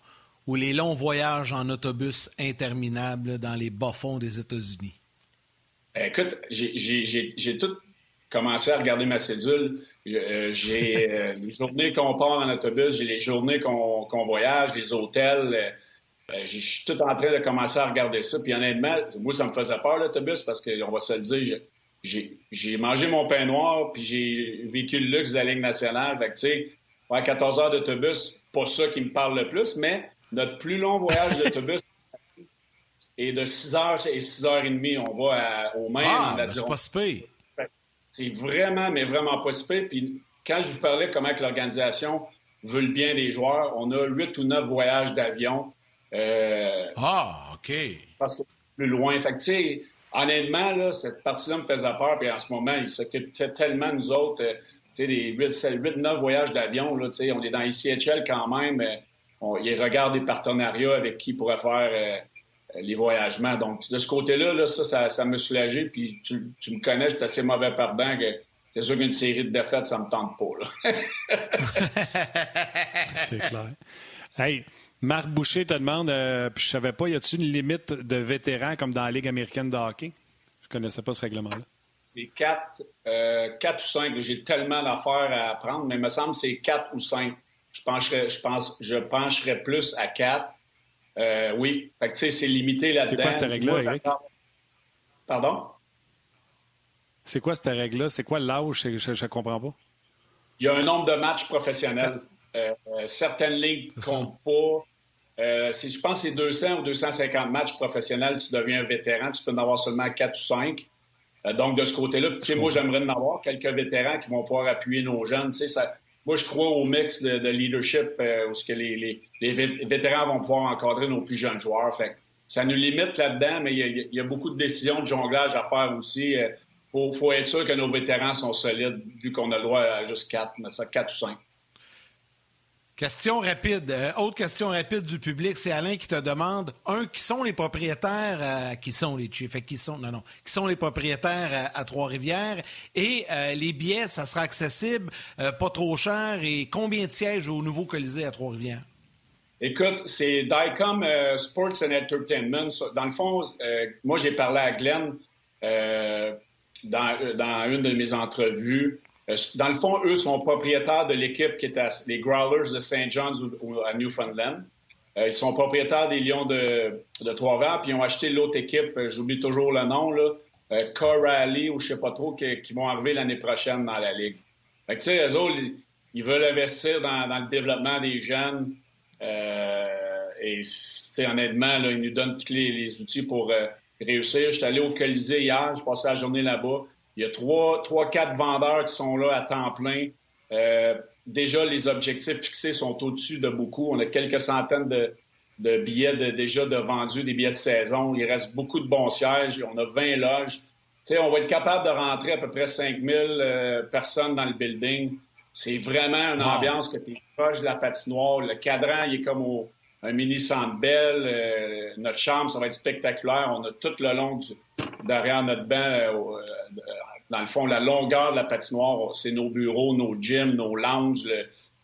ou les longs voyages en autobus interminables dans les bas-fonds des États-Unis? Ben, écoute, j'ai tout commencé à regarder ma cédule. Euh, j'ai euh, les journées qu'on part en autobus, j'ai les journées qu'on voyage, les hôtels. Euh, je suis tout en train de commencer à regarder ça. Puis honnêtement, moi, ça me faisait peur l'autobus parce qu'on va se le dire, j'ai mangé mon pain noir, puis j'ai vécu le luxe de la Ligue nationale. Fait que, tu sais, 14 heures d'autobus, pas ça qui me parle le plus, mais notre plus long voyage d'autobus <laughs> est de 6 h et 6 h 30. On va au même. Ah, ben, c'est pas si C'est vraiment, mais vraiment pas si Puis quand je vous parlais comment l'organisation veut le bien des joueurs, on a 8 ou 9 voyages d'avion. Euh, ah, OK. Parce que plus loin. Fait que, tu sais, honnêtement, là, cette partie-là me faisait peur. Puis en ce moment, il s'occupe tellement, nous autres. Euh, tu sais, les 8-9 voyages d'avion, là, tu sais, on est dans ICHL quand même. Euh, on, il regarde des partenariats avec qui pourrait faire euh, les voyagements. Donc, de ce côté-là, là, ça, ça, me soulagé. Puis tu, me connais, je suis assez mauvais pardon que c'est sûr qu'une série de défaites, ça me tente pas. <laughs> <laughs> c'est clair. Hey, Marc Boucher te demande, euh, puis je savais pas, y a-t-il une limite de vétérans comme dans la Ligue américaine de hockey? Je connaissais pas ce règlement-là. C'est 4, euh, ou 5. J'ai tellement d'affaires à apprendre, mais il me semble que c'est 4 ou 5 je pencherais, je pense, je pencherais plus à 4. Euh, oui. Fait que, tu sais, c'est limité là-dedans. C'est quoi cette règle-là, Eric? Pardon? C'est quoi cette règle-là? C'est quoi l'âge? Je ne comprends pas. Il y a un nombre de matchs professionnels. Euh, certaines ligues ne comptent pas. Euh, je pense que c'est 200 ou 250 matchs professionnels, tu deviens un vétéran. Tu peux en avoir seulement 4 ou 5. Euh, donc, de ce côté-là, moi, j'aimerais en avoir quelques vétérans qui vont pouvoir appuyer nos jeunes. Tu sais, ça, moi, je crois au mix de, leadership euh, où ce que les, vétérans vont pouvoir encadrer nos plus jeunes joueurs. Fait, ça nous limite là-dedans, mais il y, a, beaucoup de décisions de jonglage à faire aussi. Il euh, faut, être sûr que nos vétérans sont solides, vu qu'on a le droit à juste quatre, mais ça, quatre ou cinq. Question rapide. Euh, autre question rapide du public, c'est Alain qui te demande un qui sont les propriétaires, euh, qui sont les Chiefs, qui sont non non, qui sont les propriétaires à, Trois-Rivières et euh, les billets, ça sera accessible, pas trop cher et combien de sièges au nouveau Colisée à Trois-Rivières? Écoute, c'est DICOM Sports and Entertainment. Dans le fond, moi j'ai parlé à Glenn dans une de mes entrevues. Euh, dans le fond, eux sont propriétaires de l'équipe qui est à, les Growlers de St. John's ou, à Newfoundland. Euh, ils sont propriétaires des Lions de, Trois-Rivières, puis ils ont acheté l'autre équipe, euh, j'oublie toujours le nom, là, ou je sais pas trop, qui, vont arriver l'année prochaine dans la Ligue. Fait que, tu sais, eux autres, ils, veulent investir dans, le développement des jeunes. et, tu sais, honnêtement, ils nous donnent tous les, outils pour réussir. Je suis allé au Colisée hier, je passé la journée là-bas. Il y a trois, trois, quatre vendeurs qui sont là à temps plein. Euh, déjà, les objectifs fixés sont au-dessus de beaucoup. On a quelques centaines de, billets déjà de vendus, des billets de saison. Il reste beaucoup de bons sièges. On a 20 loges. sais, on va être capable de rentrer à peu près 5000 euh, personnes dans le building. C'est vraiment une ambiance que tu es proche de la patinoire. Le cadran, il est comme au, un mini centre belle. Euh, notre chambre, ça va être spectaculaire. On a tout le long du, derrière notre banc dans le fond, la longueur de la patinoire, c'est nos bureaux, nos gyms, nos lounges,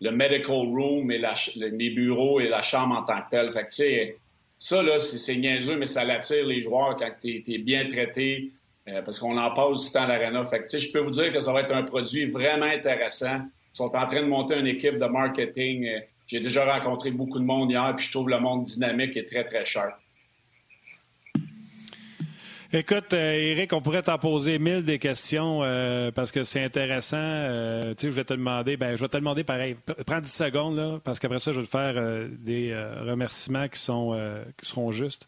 le, medical room et les bureaux et la chambre en tant que telle. Fait que, tu sais, ça, là, c'est niaiseux, mais ça l'attire les joueurs quand tu es, bien traité, euh, parce qu'on en passe du temps à l'arena. Fait que, tu sais, je peux vous dire que ça va être un produit vraiment intéressant. sont en train de monter une équipe de marketing. J'ai déjà rencontré beaucoup de monde hier, puis je trouve le monde dynamique et très, très cher. Écoute, Eric, on pourrait t'en poser mille des questions parce que c'est intéressant. tu sais, je vais te demander, ben, je vais te demander pareil. Prends 10 secondes, là, parce qu'après ça, je vais te faire des remerciements qui, sont, qui seront justes.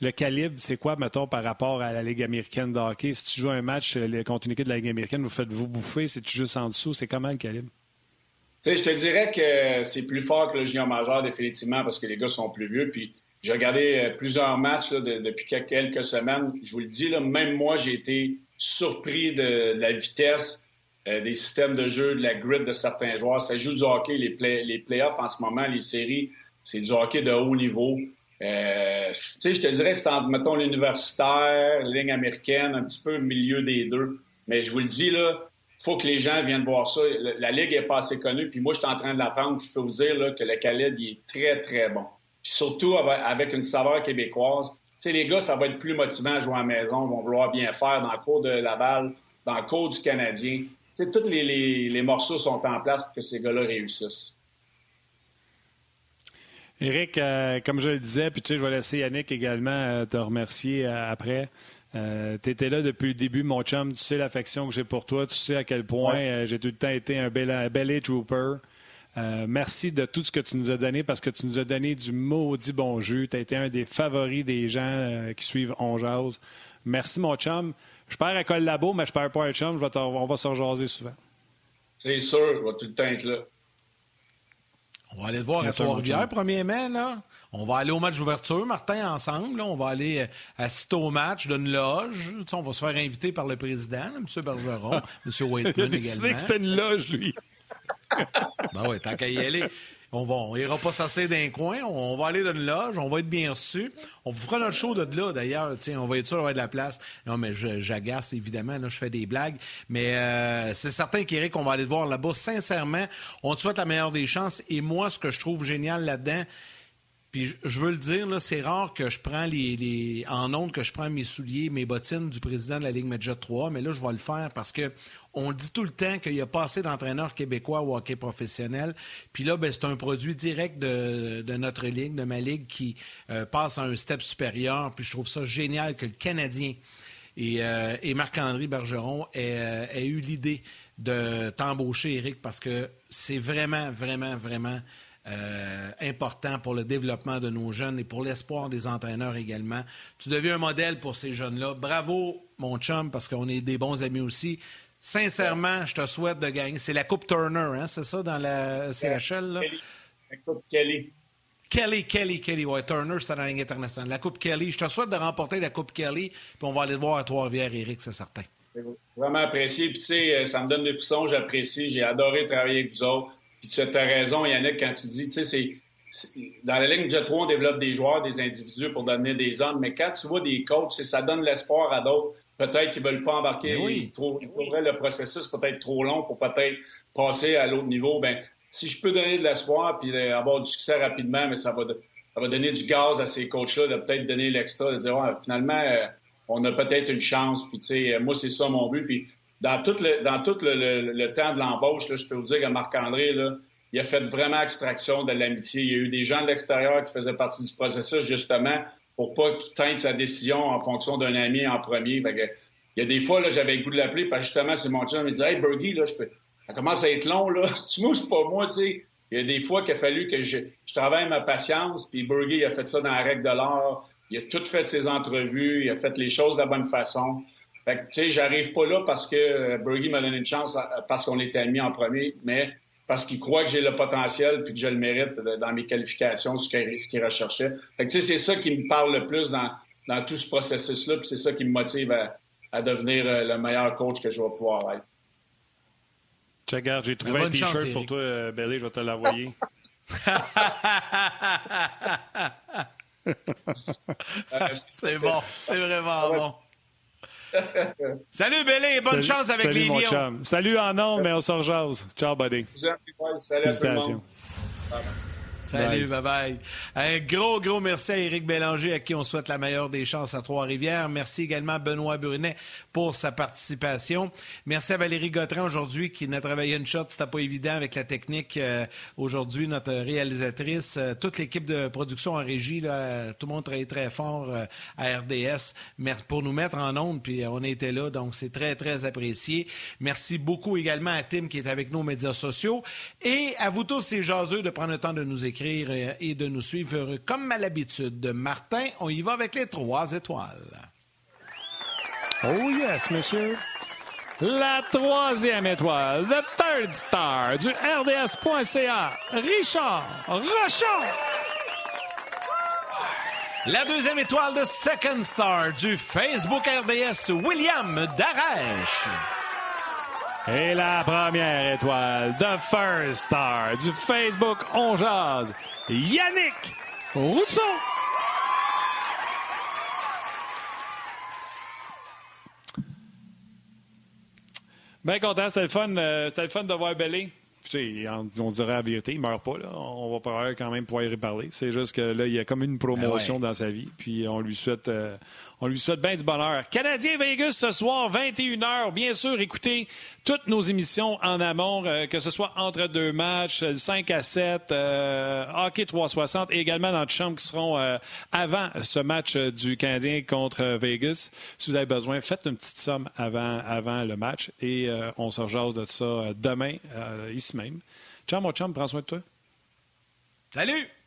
Le calibre, c'est quoi, mettons, par rapport à la Ligue américaine de hockey? Si tu joues un match contre une de la Ligue américaine, vous faites-vous bouffer? C'est juste en dessous? C'est comment le calibre? Sais, je te dirais que c'est plus fort que le junior majeur, définitivement, parce que les gars sont plus vieux. Puis j'ai regardé plusieurs matchs depuis quelques semaines. Je vous le dis, là, même moi, j'ai été surpris de, la vitesse, des systèmes de jeu, de la grid de certains joueurs. Ça joue du hockey, les, les playoffs en ce moment, les séries, c'est du hockey de haut niveau. Euh, tu sais, je te dirais, c'est entre, mettons, l'universitaire, ligne américaine, un petit peu le milieu des deux. Mais je vous le dis, là, faut que les gens viennent voir ça. La, Ligue est pas assez connue, puis moi, je suis en train de l'apprendre. Je peux vous dire que le Khaled, il est très, très bon. Puis surtout avec une saveur québécoise. Tu sais, les gars, ça va être plus motivant à jouer à la maison, ils vont vouloir bien faire dans le cours de Laval, dans le cours du Canadien. Tu sais, tous les, les, les morceaux sont en place pour que ces gars-là réussissent. Éric, euh, comme je le disais, puis tu sais, je vais laisser Yannick également euh, te remercier euh, après. Tu étais là depuis le début, mon chum. Tu sais l'affection que j'ai pour toi. Tu sais à quel point j'ai tout le temps été un bel, bel trooper. merci de tout ce que tu nous as donné parce que tu nous as donné du maudit bon jus. Tu as été un des favoris des gens qui suivent On Jase. Merci, mon chum. Je perds à Col Labo, mais je perds pas un chum. on va se rejaser souvent. C'est sûr, je vais tout le temps être là. On va aller le voir à Trois-Rivières, 1er mai. Là. On va aller au match d'ouverture, Martin, ensemble. On va aller euh, assister au match d'une loge. on va se faire inviter par le président, M. Bergeron, <laughs> M. Whiteman <laughs> également. Il que c'était une loge, lui. <laughs> ben oui, tant qu'à y aller. On va, on ira pas s'asseoir d'un coin. On va aller dans une loge. On va être bien reçus. On vous fera notre show de là, d'ailleurs. On va être sûr d'avoir de la place. Non, mais j'agace, évidemment. Là, je fais des blagues. Mais euh, c'est certain qu'Éric, on va aller te voir là-bas. Sincèrement, on te souhaite la meilleure des chances. Et moi, ce que je trouve génial là-dedans, puis je veux le dire, c'est rare que je prends les, en ondes que je prends mes souliers, mes bottines du président de la Ligue Medjet 3, mais là, je vais le faire parce que on dit tout le temps qu'il n'y a pas assez d'entraîneurs québécois au hockey professionnel. Puis là, ben, c'est un produit direct de, notre ligue, de ma ligue, qui euh, passe à un step supérieur. Puis je trouve ça génial que le Canadien et, euh, Marc-André Bergeron aient, aient eu l'idée de t'embaucher, Eric, parce que c'est vraiment, vraiment, vraiment euh, important pour le développement de nos jeunes et pour l'espoir des entraîneurs également. Tu deviens un modèle pour ces jeunes-là. Bravo, mon chum, parce qu'on est des bons amis aussi. Sincèrement, je te souhaite de gagner. C'est la Coupe Turner, hein, c'est ça, dans la CHL? Là? La Coupe Kelly. Kelly, Kelly, Kelly. Ouais, Turner, c'est dans la Ligue internationale. La Coupe Kelly. Je te souhaite de remporter la Coupe Kelly, puis on va aller te voir à Trois-Rivières, Eric, c'est certain. Vraiment apprécié. Puis, tu sais, ça me donne des frissons, j'apprécie. J'ai adoré travailler avec vous autres. Puis tu as raison, Yannick, quand tu dis, tu sais, c'est dans la ligne Jet 3, on développe des joueurs, des individus pour donner des hommes, mais quand tu vois des coachs, ça donne l'espoir à d'autres, peut-être qu'ils ne veulent pas embarquer, ben oui. ils, trouveraient le processus peut-être trop long pour peut-être passer à l'autre niveau. Ben, si je peux donner de l'espoir puis avoir du succès rapidement, mais ça va, ça va donner du gaz à ces coachs-là, de peut-être donner l'extra, de dire, finalement, euh, on a peut-être une chance. Puis, tu sais, moi, c'est ça mon but. Puis, dans tout le, dans tout le, temps de l'embauche, je peux vous dire que Marc-André, il a fait vraiment extraction de l'amitié. Il y a eu des gens de l'extérieur qui faisaient partie du processus, justement, pour pas qu'il teinte sa décision en fonction d'un ami en premier. il y a des fois, j'avais le goût de l'appeler, parce justement, c'est mon chum, il me dit Hey, Bergie, là, je peux... ça commence à être long, là. <laughs> C'est pas moi, tu sais. Il y a des fois qu'il a fallu que je, travaille ma patience, puis Bergie, a fait ça dans la règle de l'art. Il a tout fait ses entrevues, il a fait les choses de la bonne façon. Fait que, tu sais, j'arrive pas là parce que euh, Bergie m'a donné une chance parce qu'on était amis en premier, mais parce qu'il croit que j'ai le potentiel puis que je le mérite dans mes qualifications, ce qu'il recherchait. Fait que, tu sais, c'est ça qui me parle le plus dans, dans tout ce processus-là, puis c'est ça qui me motive à, devenir euh, le meilleur coach que je vais pouvoir être. Regarde, j'ai trouvé un T-shirt pour toi, Belly, je vais te l'envoyer. <laughs> c'est bon, c'est vraiment bon. <laughs> Salut, Bélé, bonne chance avec les Lions. Salut en nom, mais on se rejase. Ciao, buddy. Salut à tout le monde. Salut, bye-bye. Un gros, gros merci à Éric Bélanger, à qui on souhaite la meilleure des chances à Trois-Rivières. Merci également à Benoît Brunet pour sa participation. Merci à Valérie Gautran aujourd'hui, qui n'a travaillé une shot. C'était pas évident avec la technique. Euh, aujourd'hui, notre réalisatrice, euh, toute l'équipe de production en régie, là, tout le monde travaille très fort euh, à RDS merci pour nous mettre en onde, puis on était là, donc c'est très, très apprécié. Merci beaucoup également à Tim qui est avec nous aux médias sociaux et à vous tous les jaseux de prendre le temps de nous écrire et de nous suivre comme à l'habitude. Martin, on y va avec les trois étoiles. Oh yes, monsieur. La troisième étoile, the third star du RDS.ca, Richard Rochon. La deuxième étoile de Second Star du Facebook RDS, William Darèche. Et la première étoile, The First Star du Facebook On Jazz, Yannick Rousseau. Bien content, c'était le fun, euh, c'était le fun de voir Bellé. On, on dirait la vérité, il meurt pas. Là. On va quand même pouvoir y reparler. C'est juste que là, il y a comme une promotion ben dans sa vie. Puis on lui souhaite, euh, on lui souhaite bien du bonheur. Canadien Vegas ce soir, 21h. Bien sûr, écoutez toutes nos émissions en amont, euh, que ce soit entre deux matchs, 5 à 7, euh, hockey 360 et également dans le chambre qui seront avant ce match du Canadien contre Vegas. Si vous avez besoin, faites une petite somme avant, avant le match et on se rejase de ça demain, ici même. Ciao, mon chum, prends soin de toi. Salut!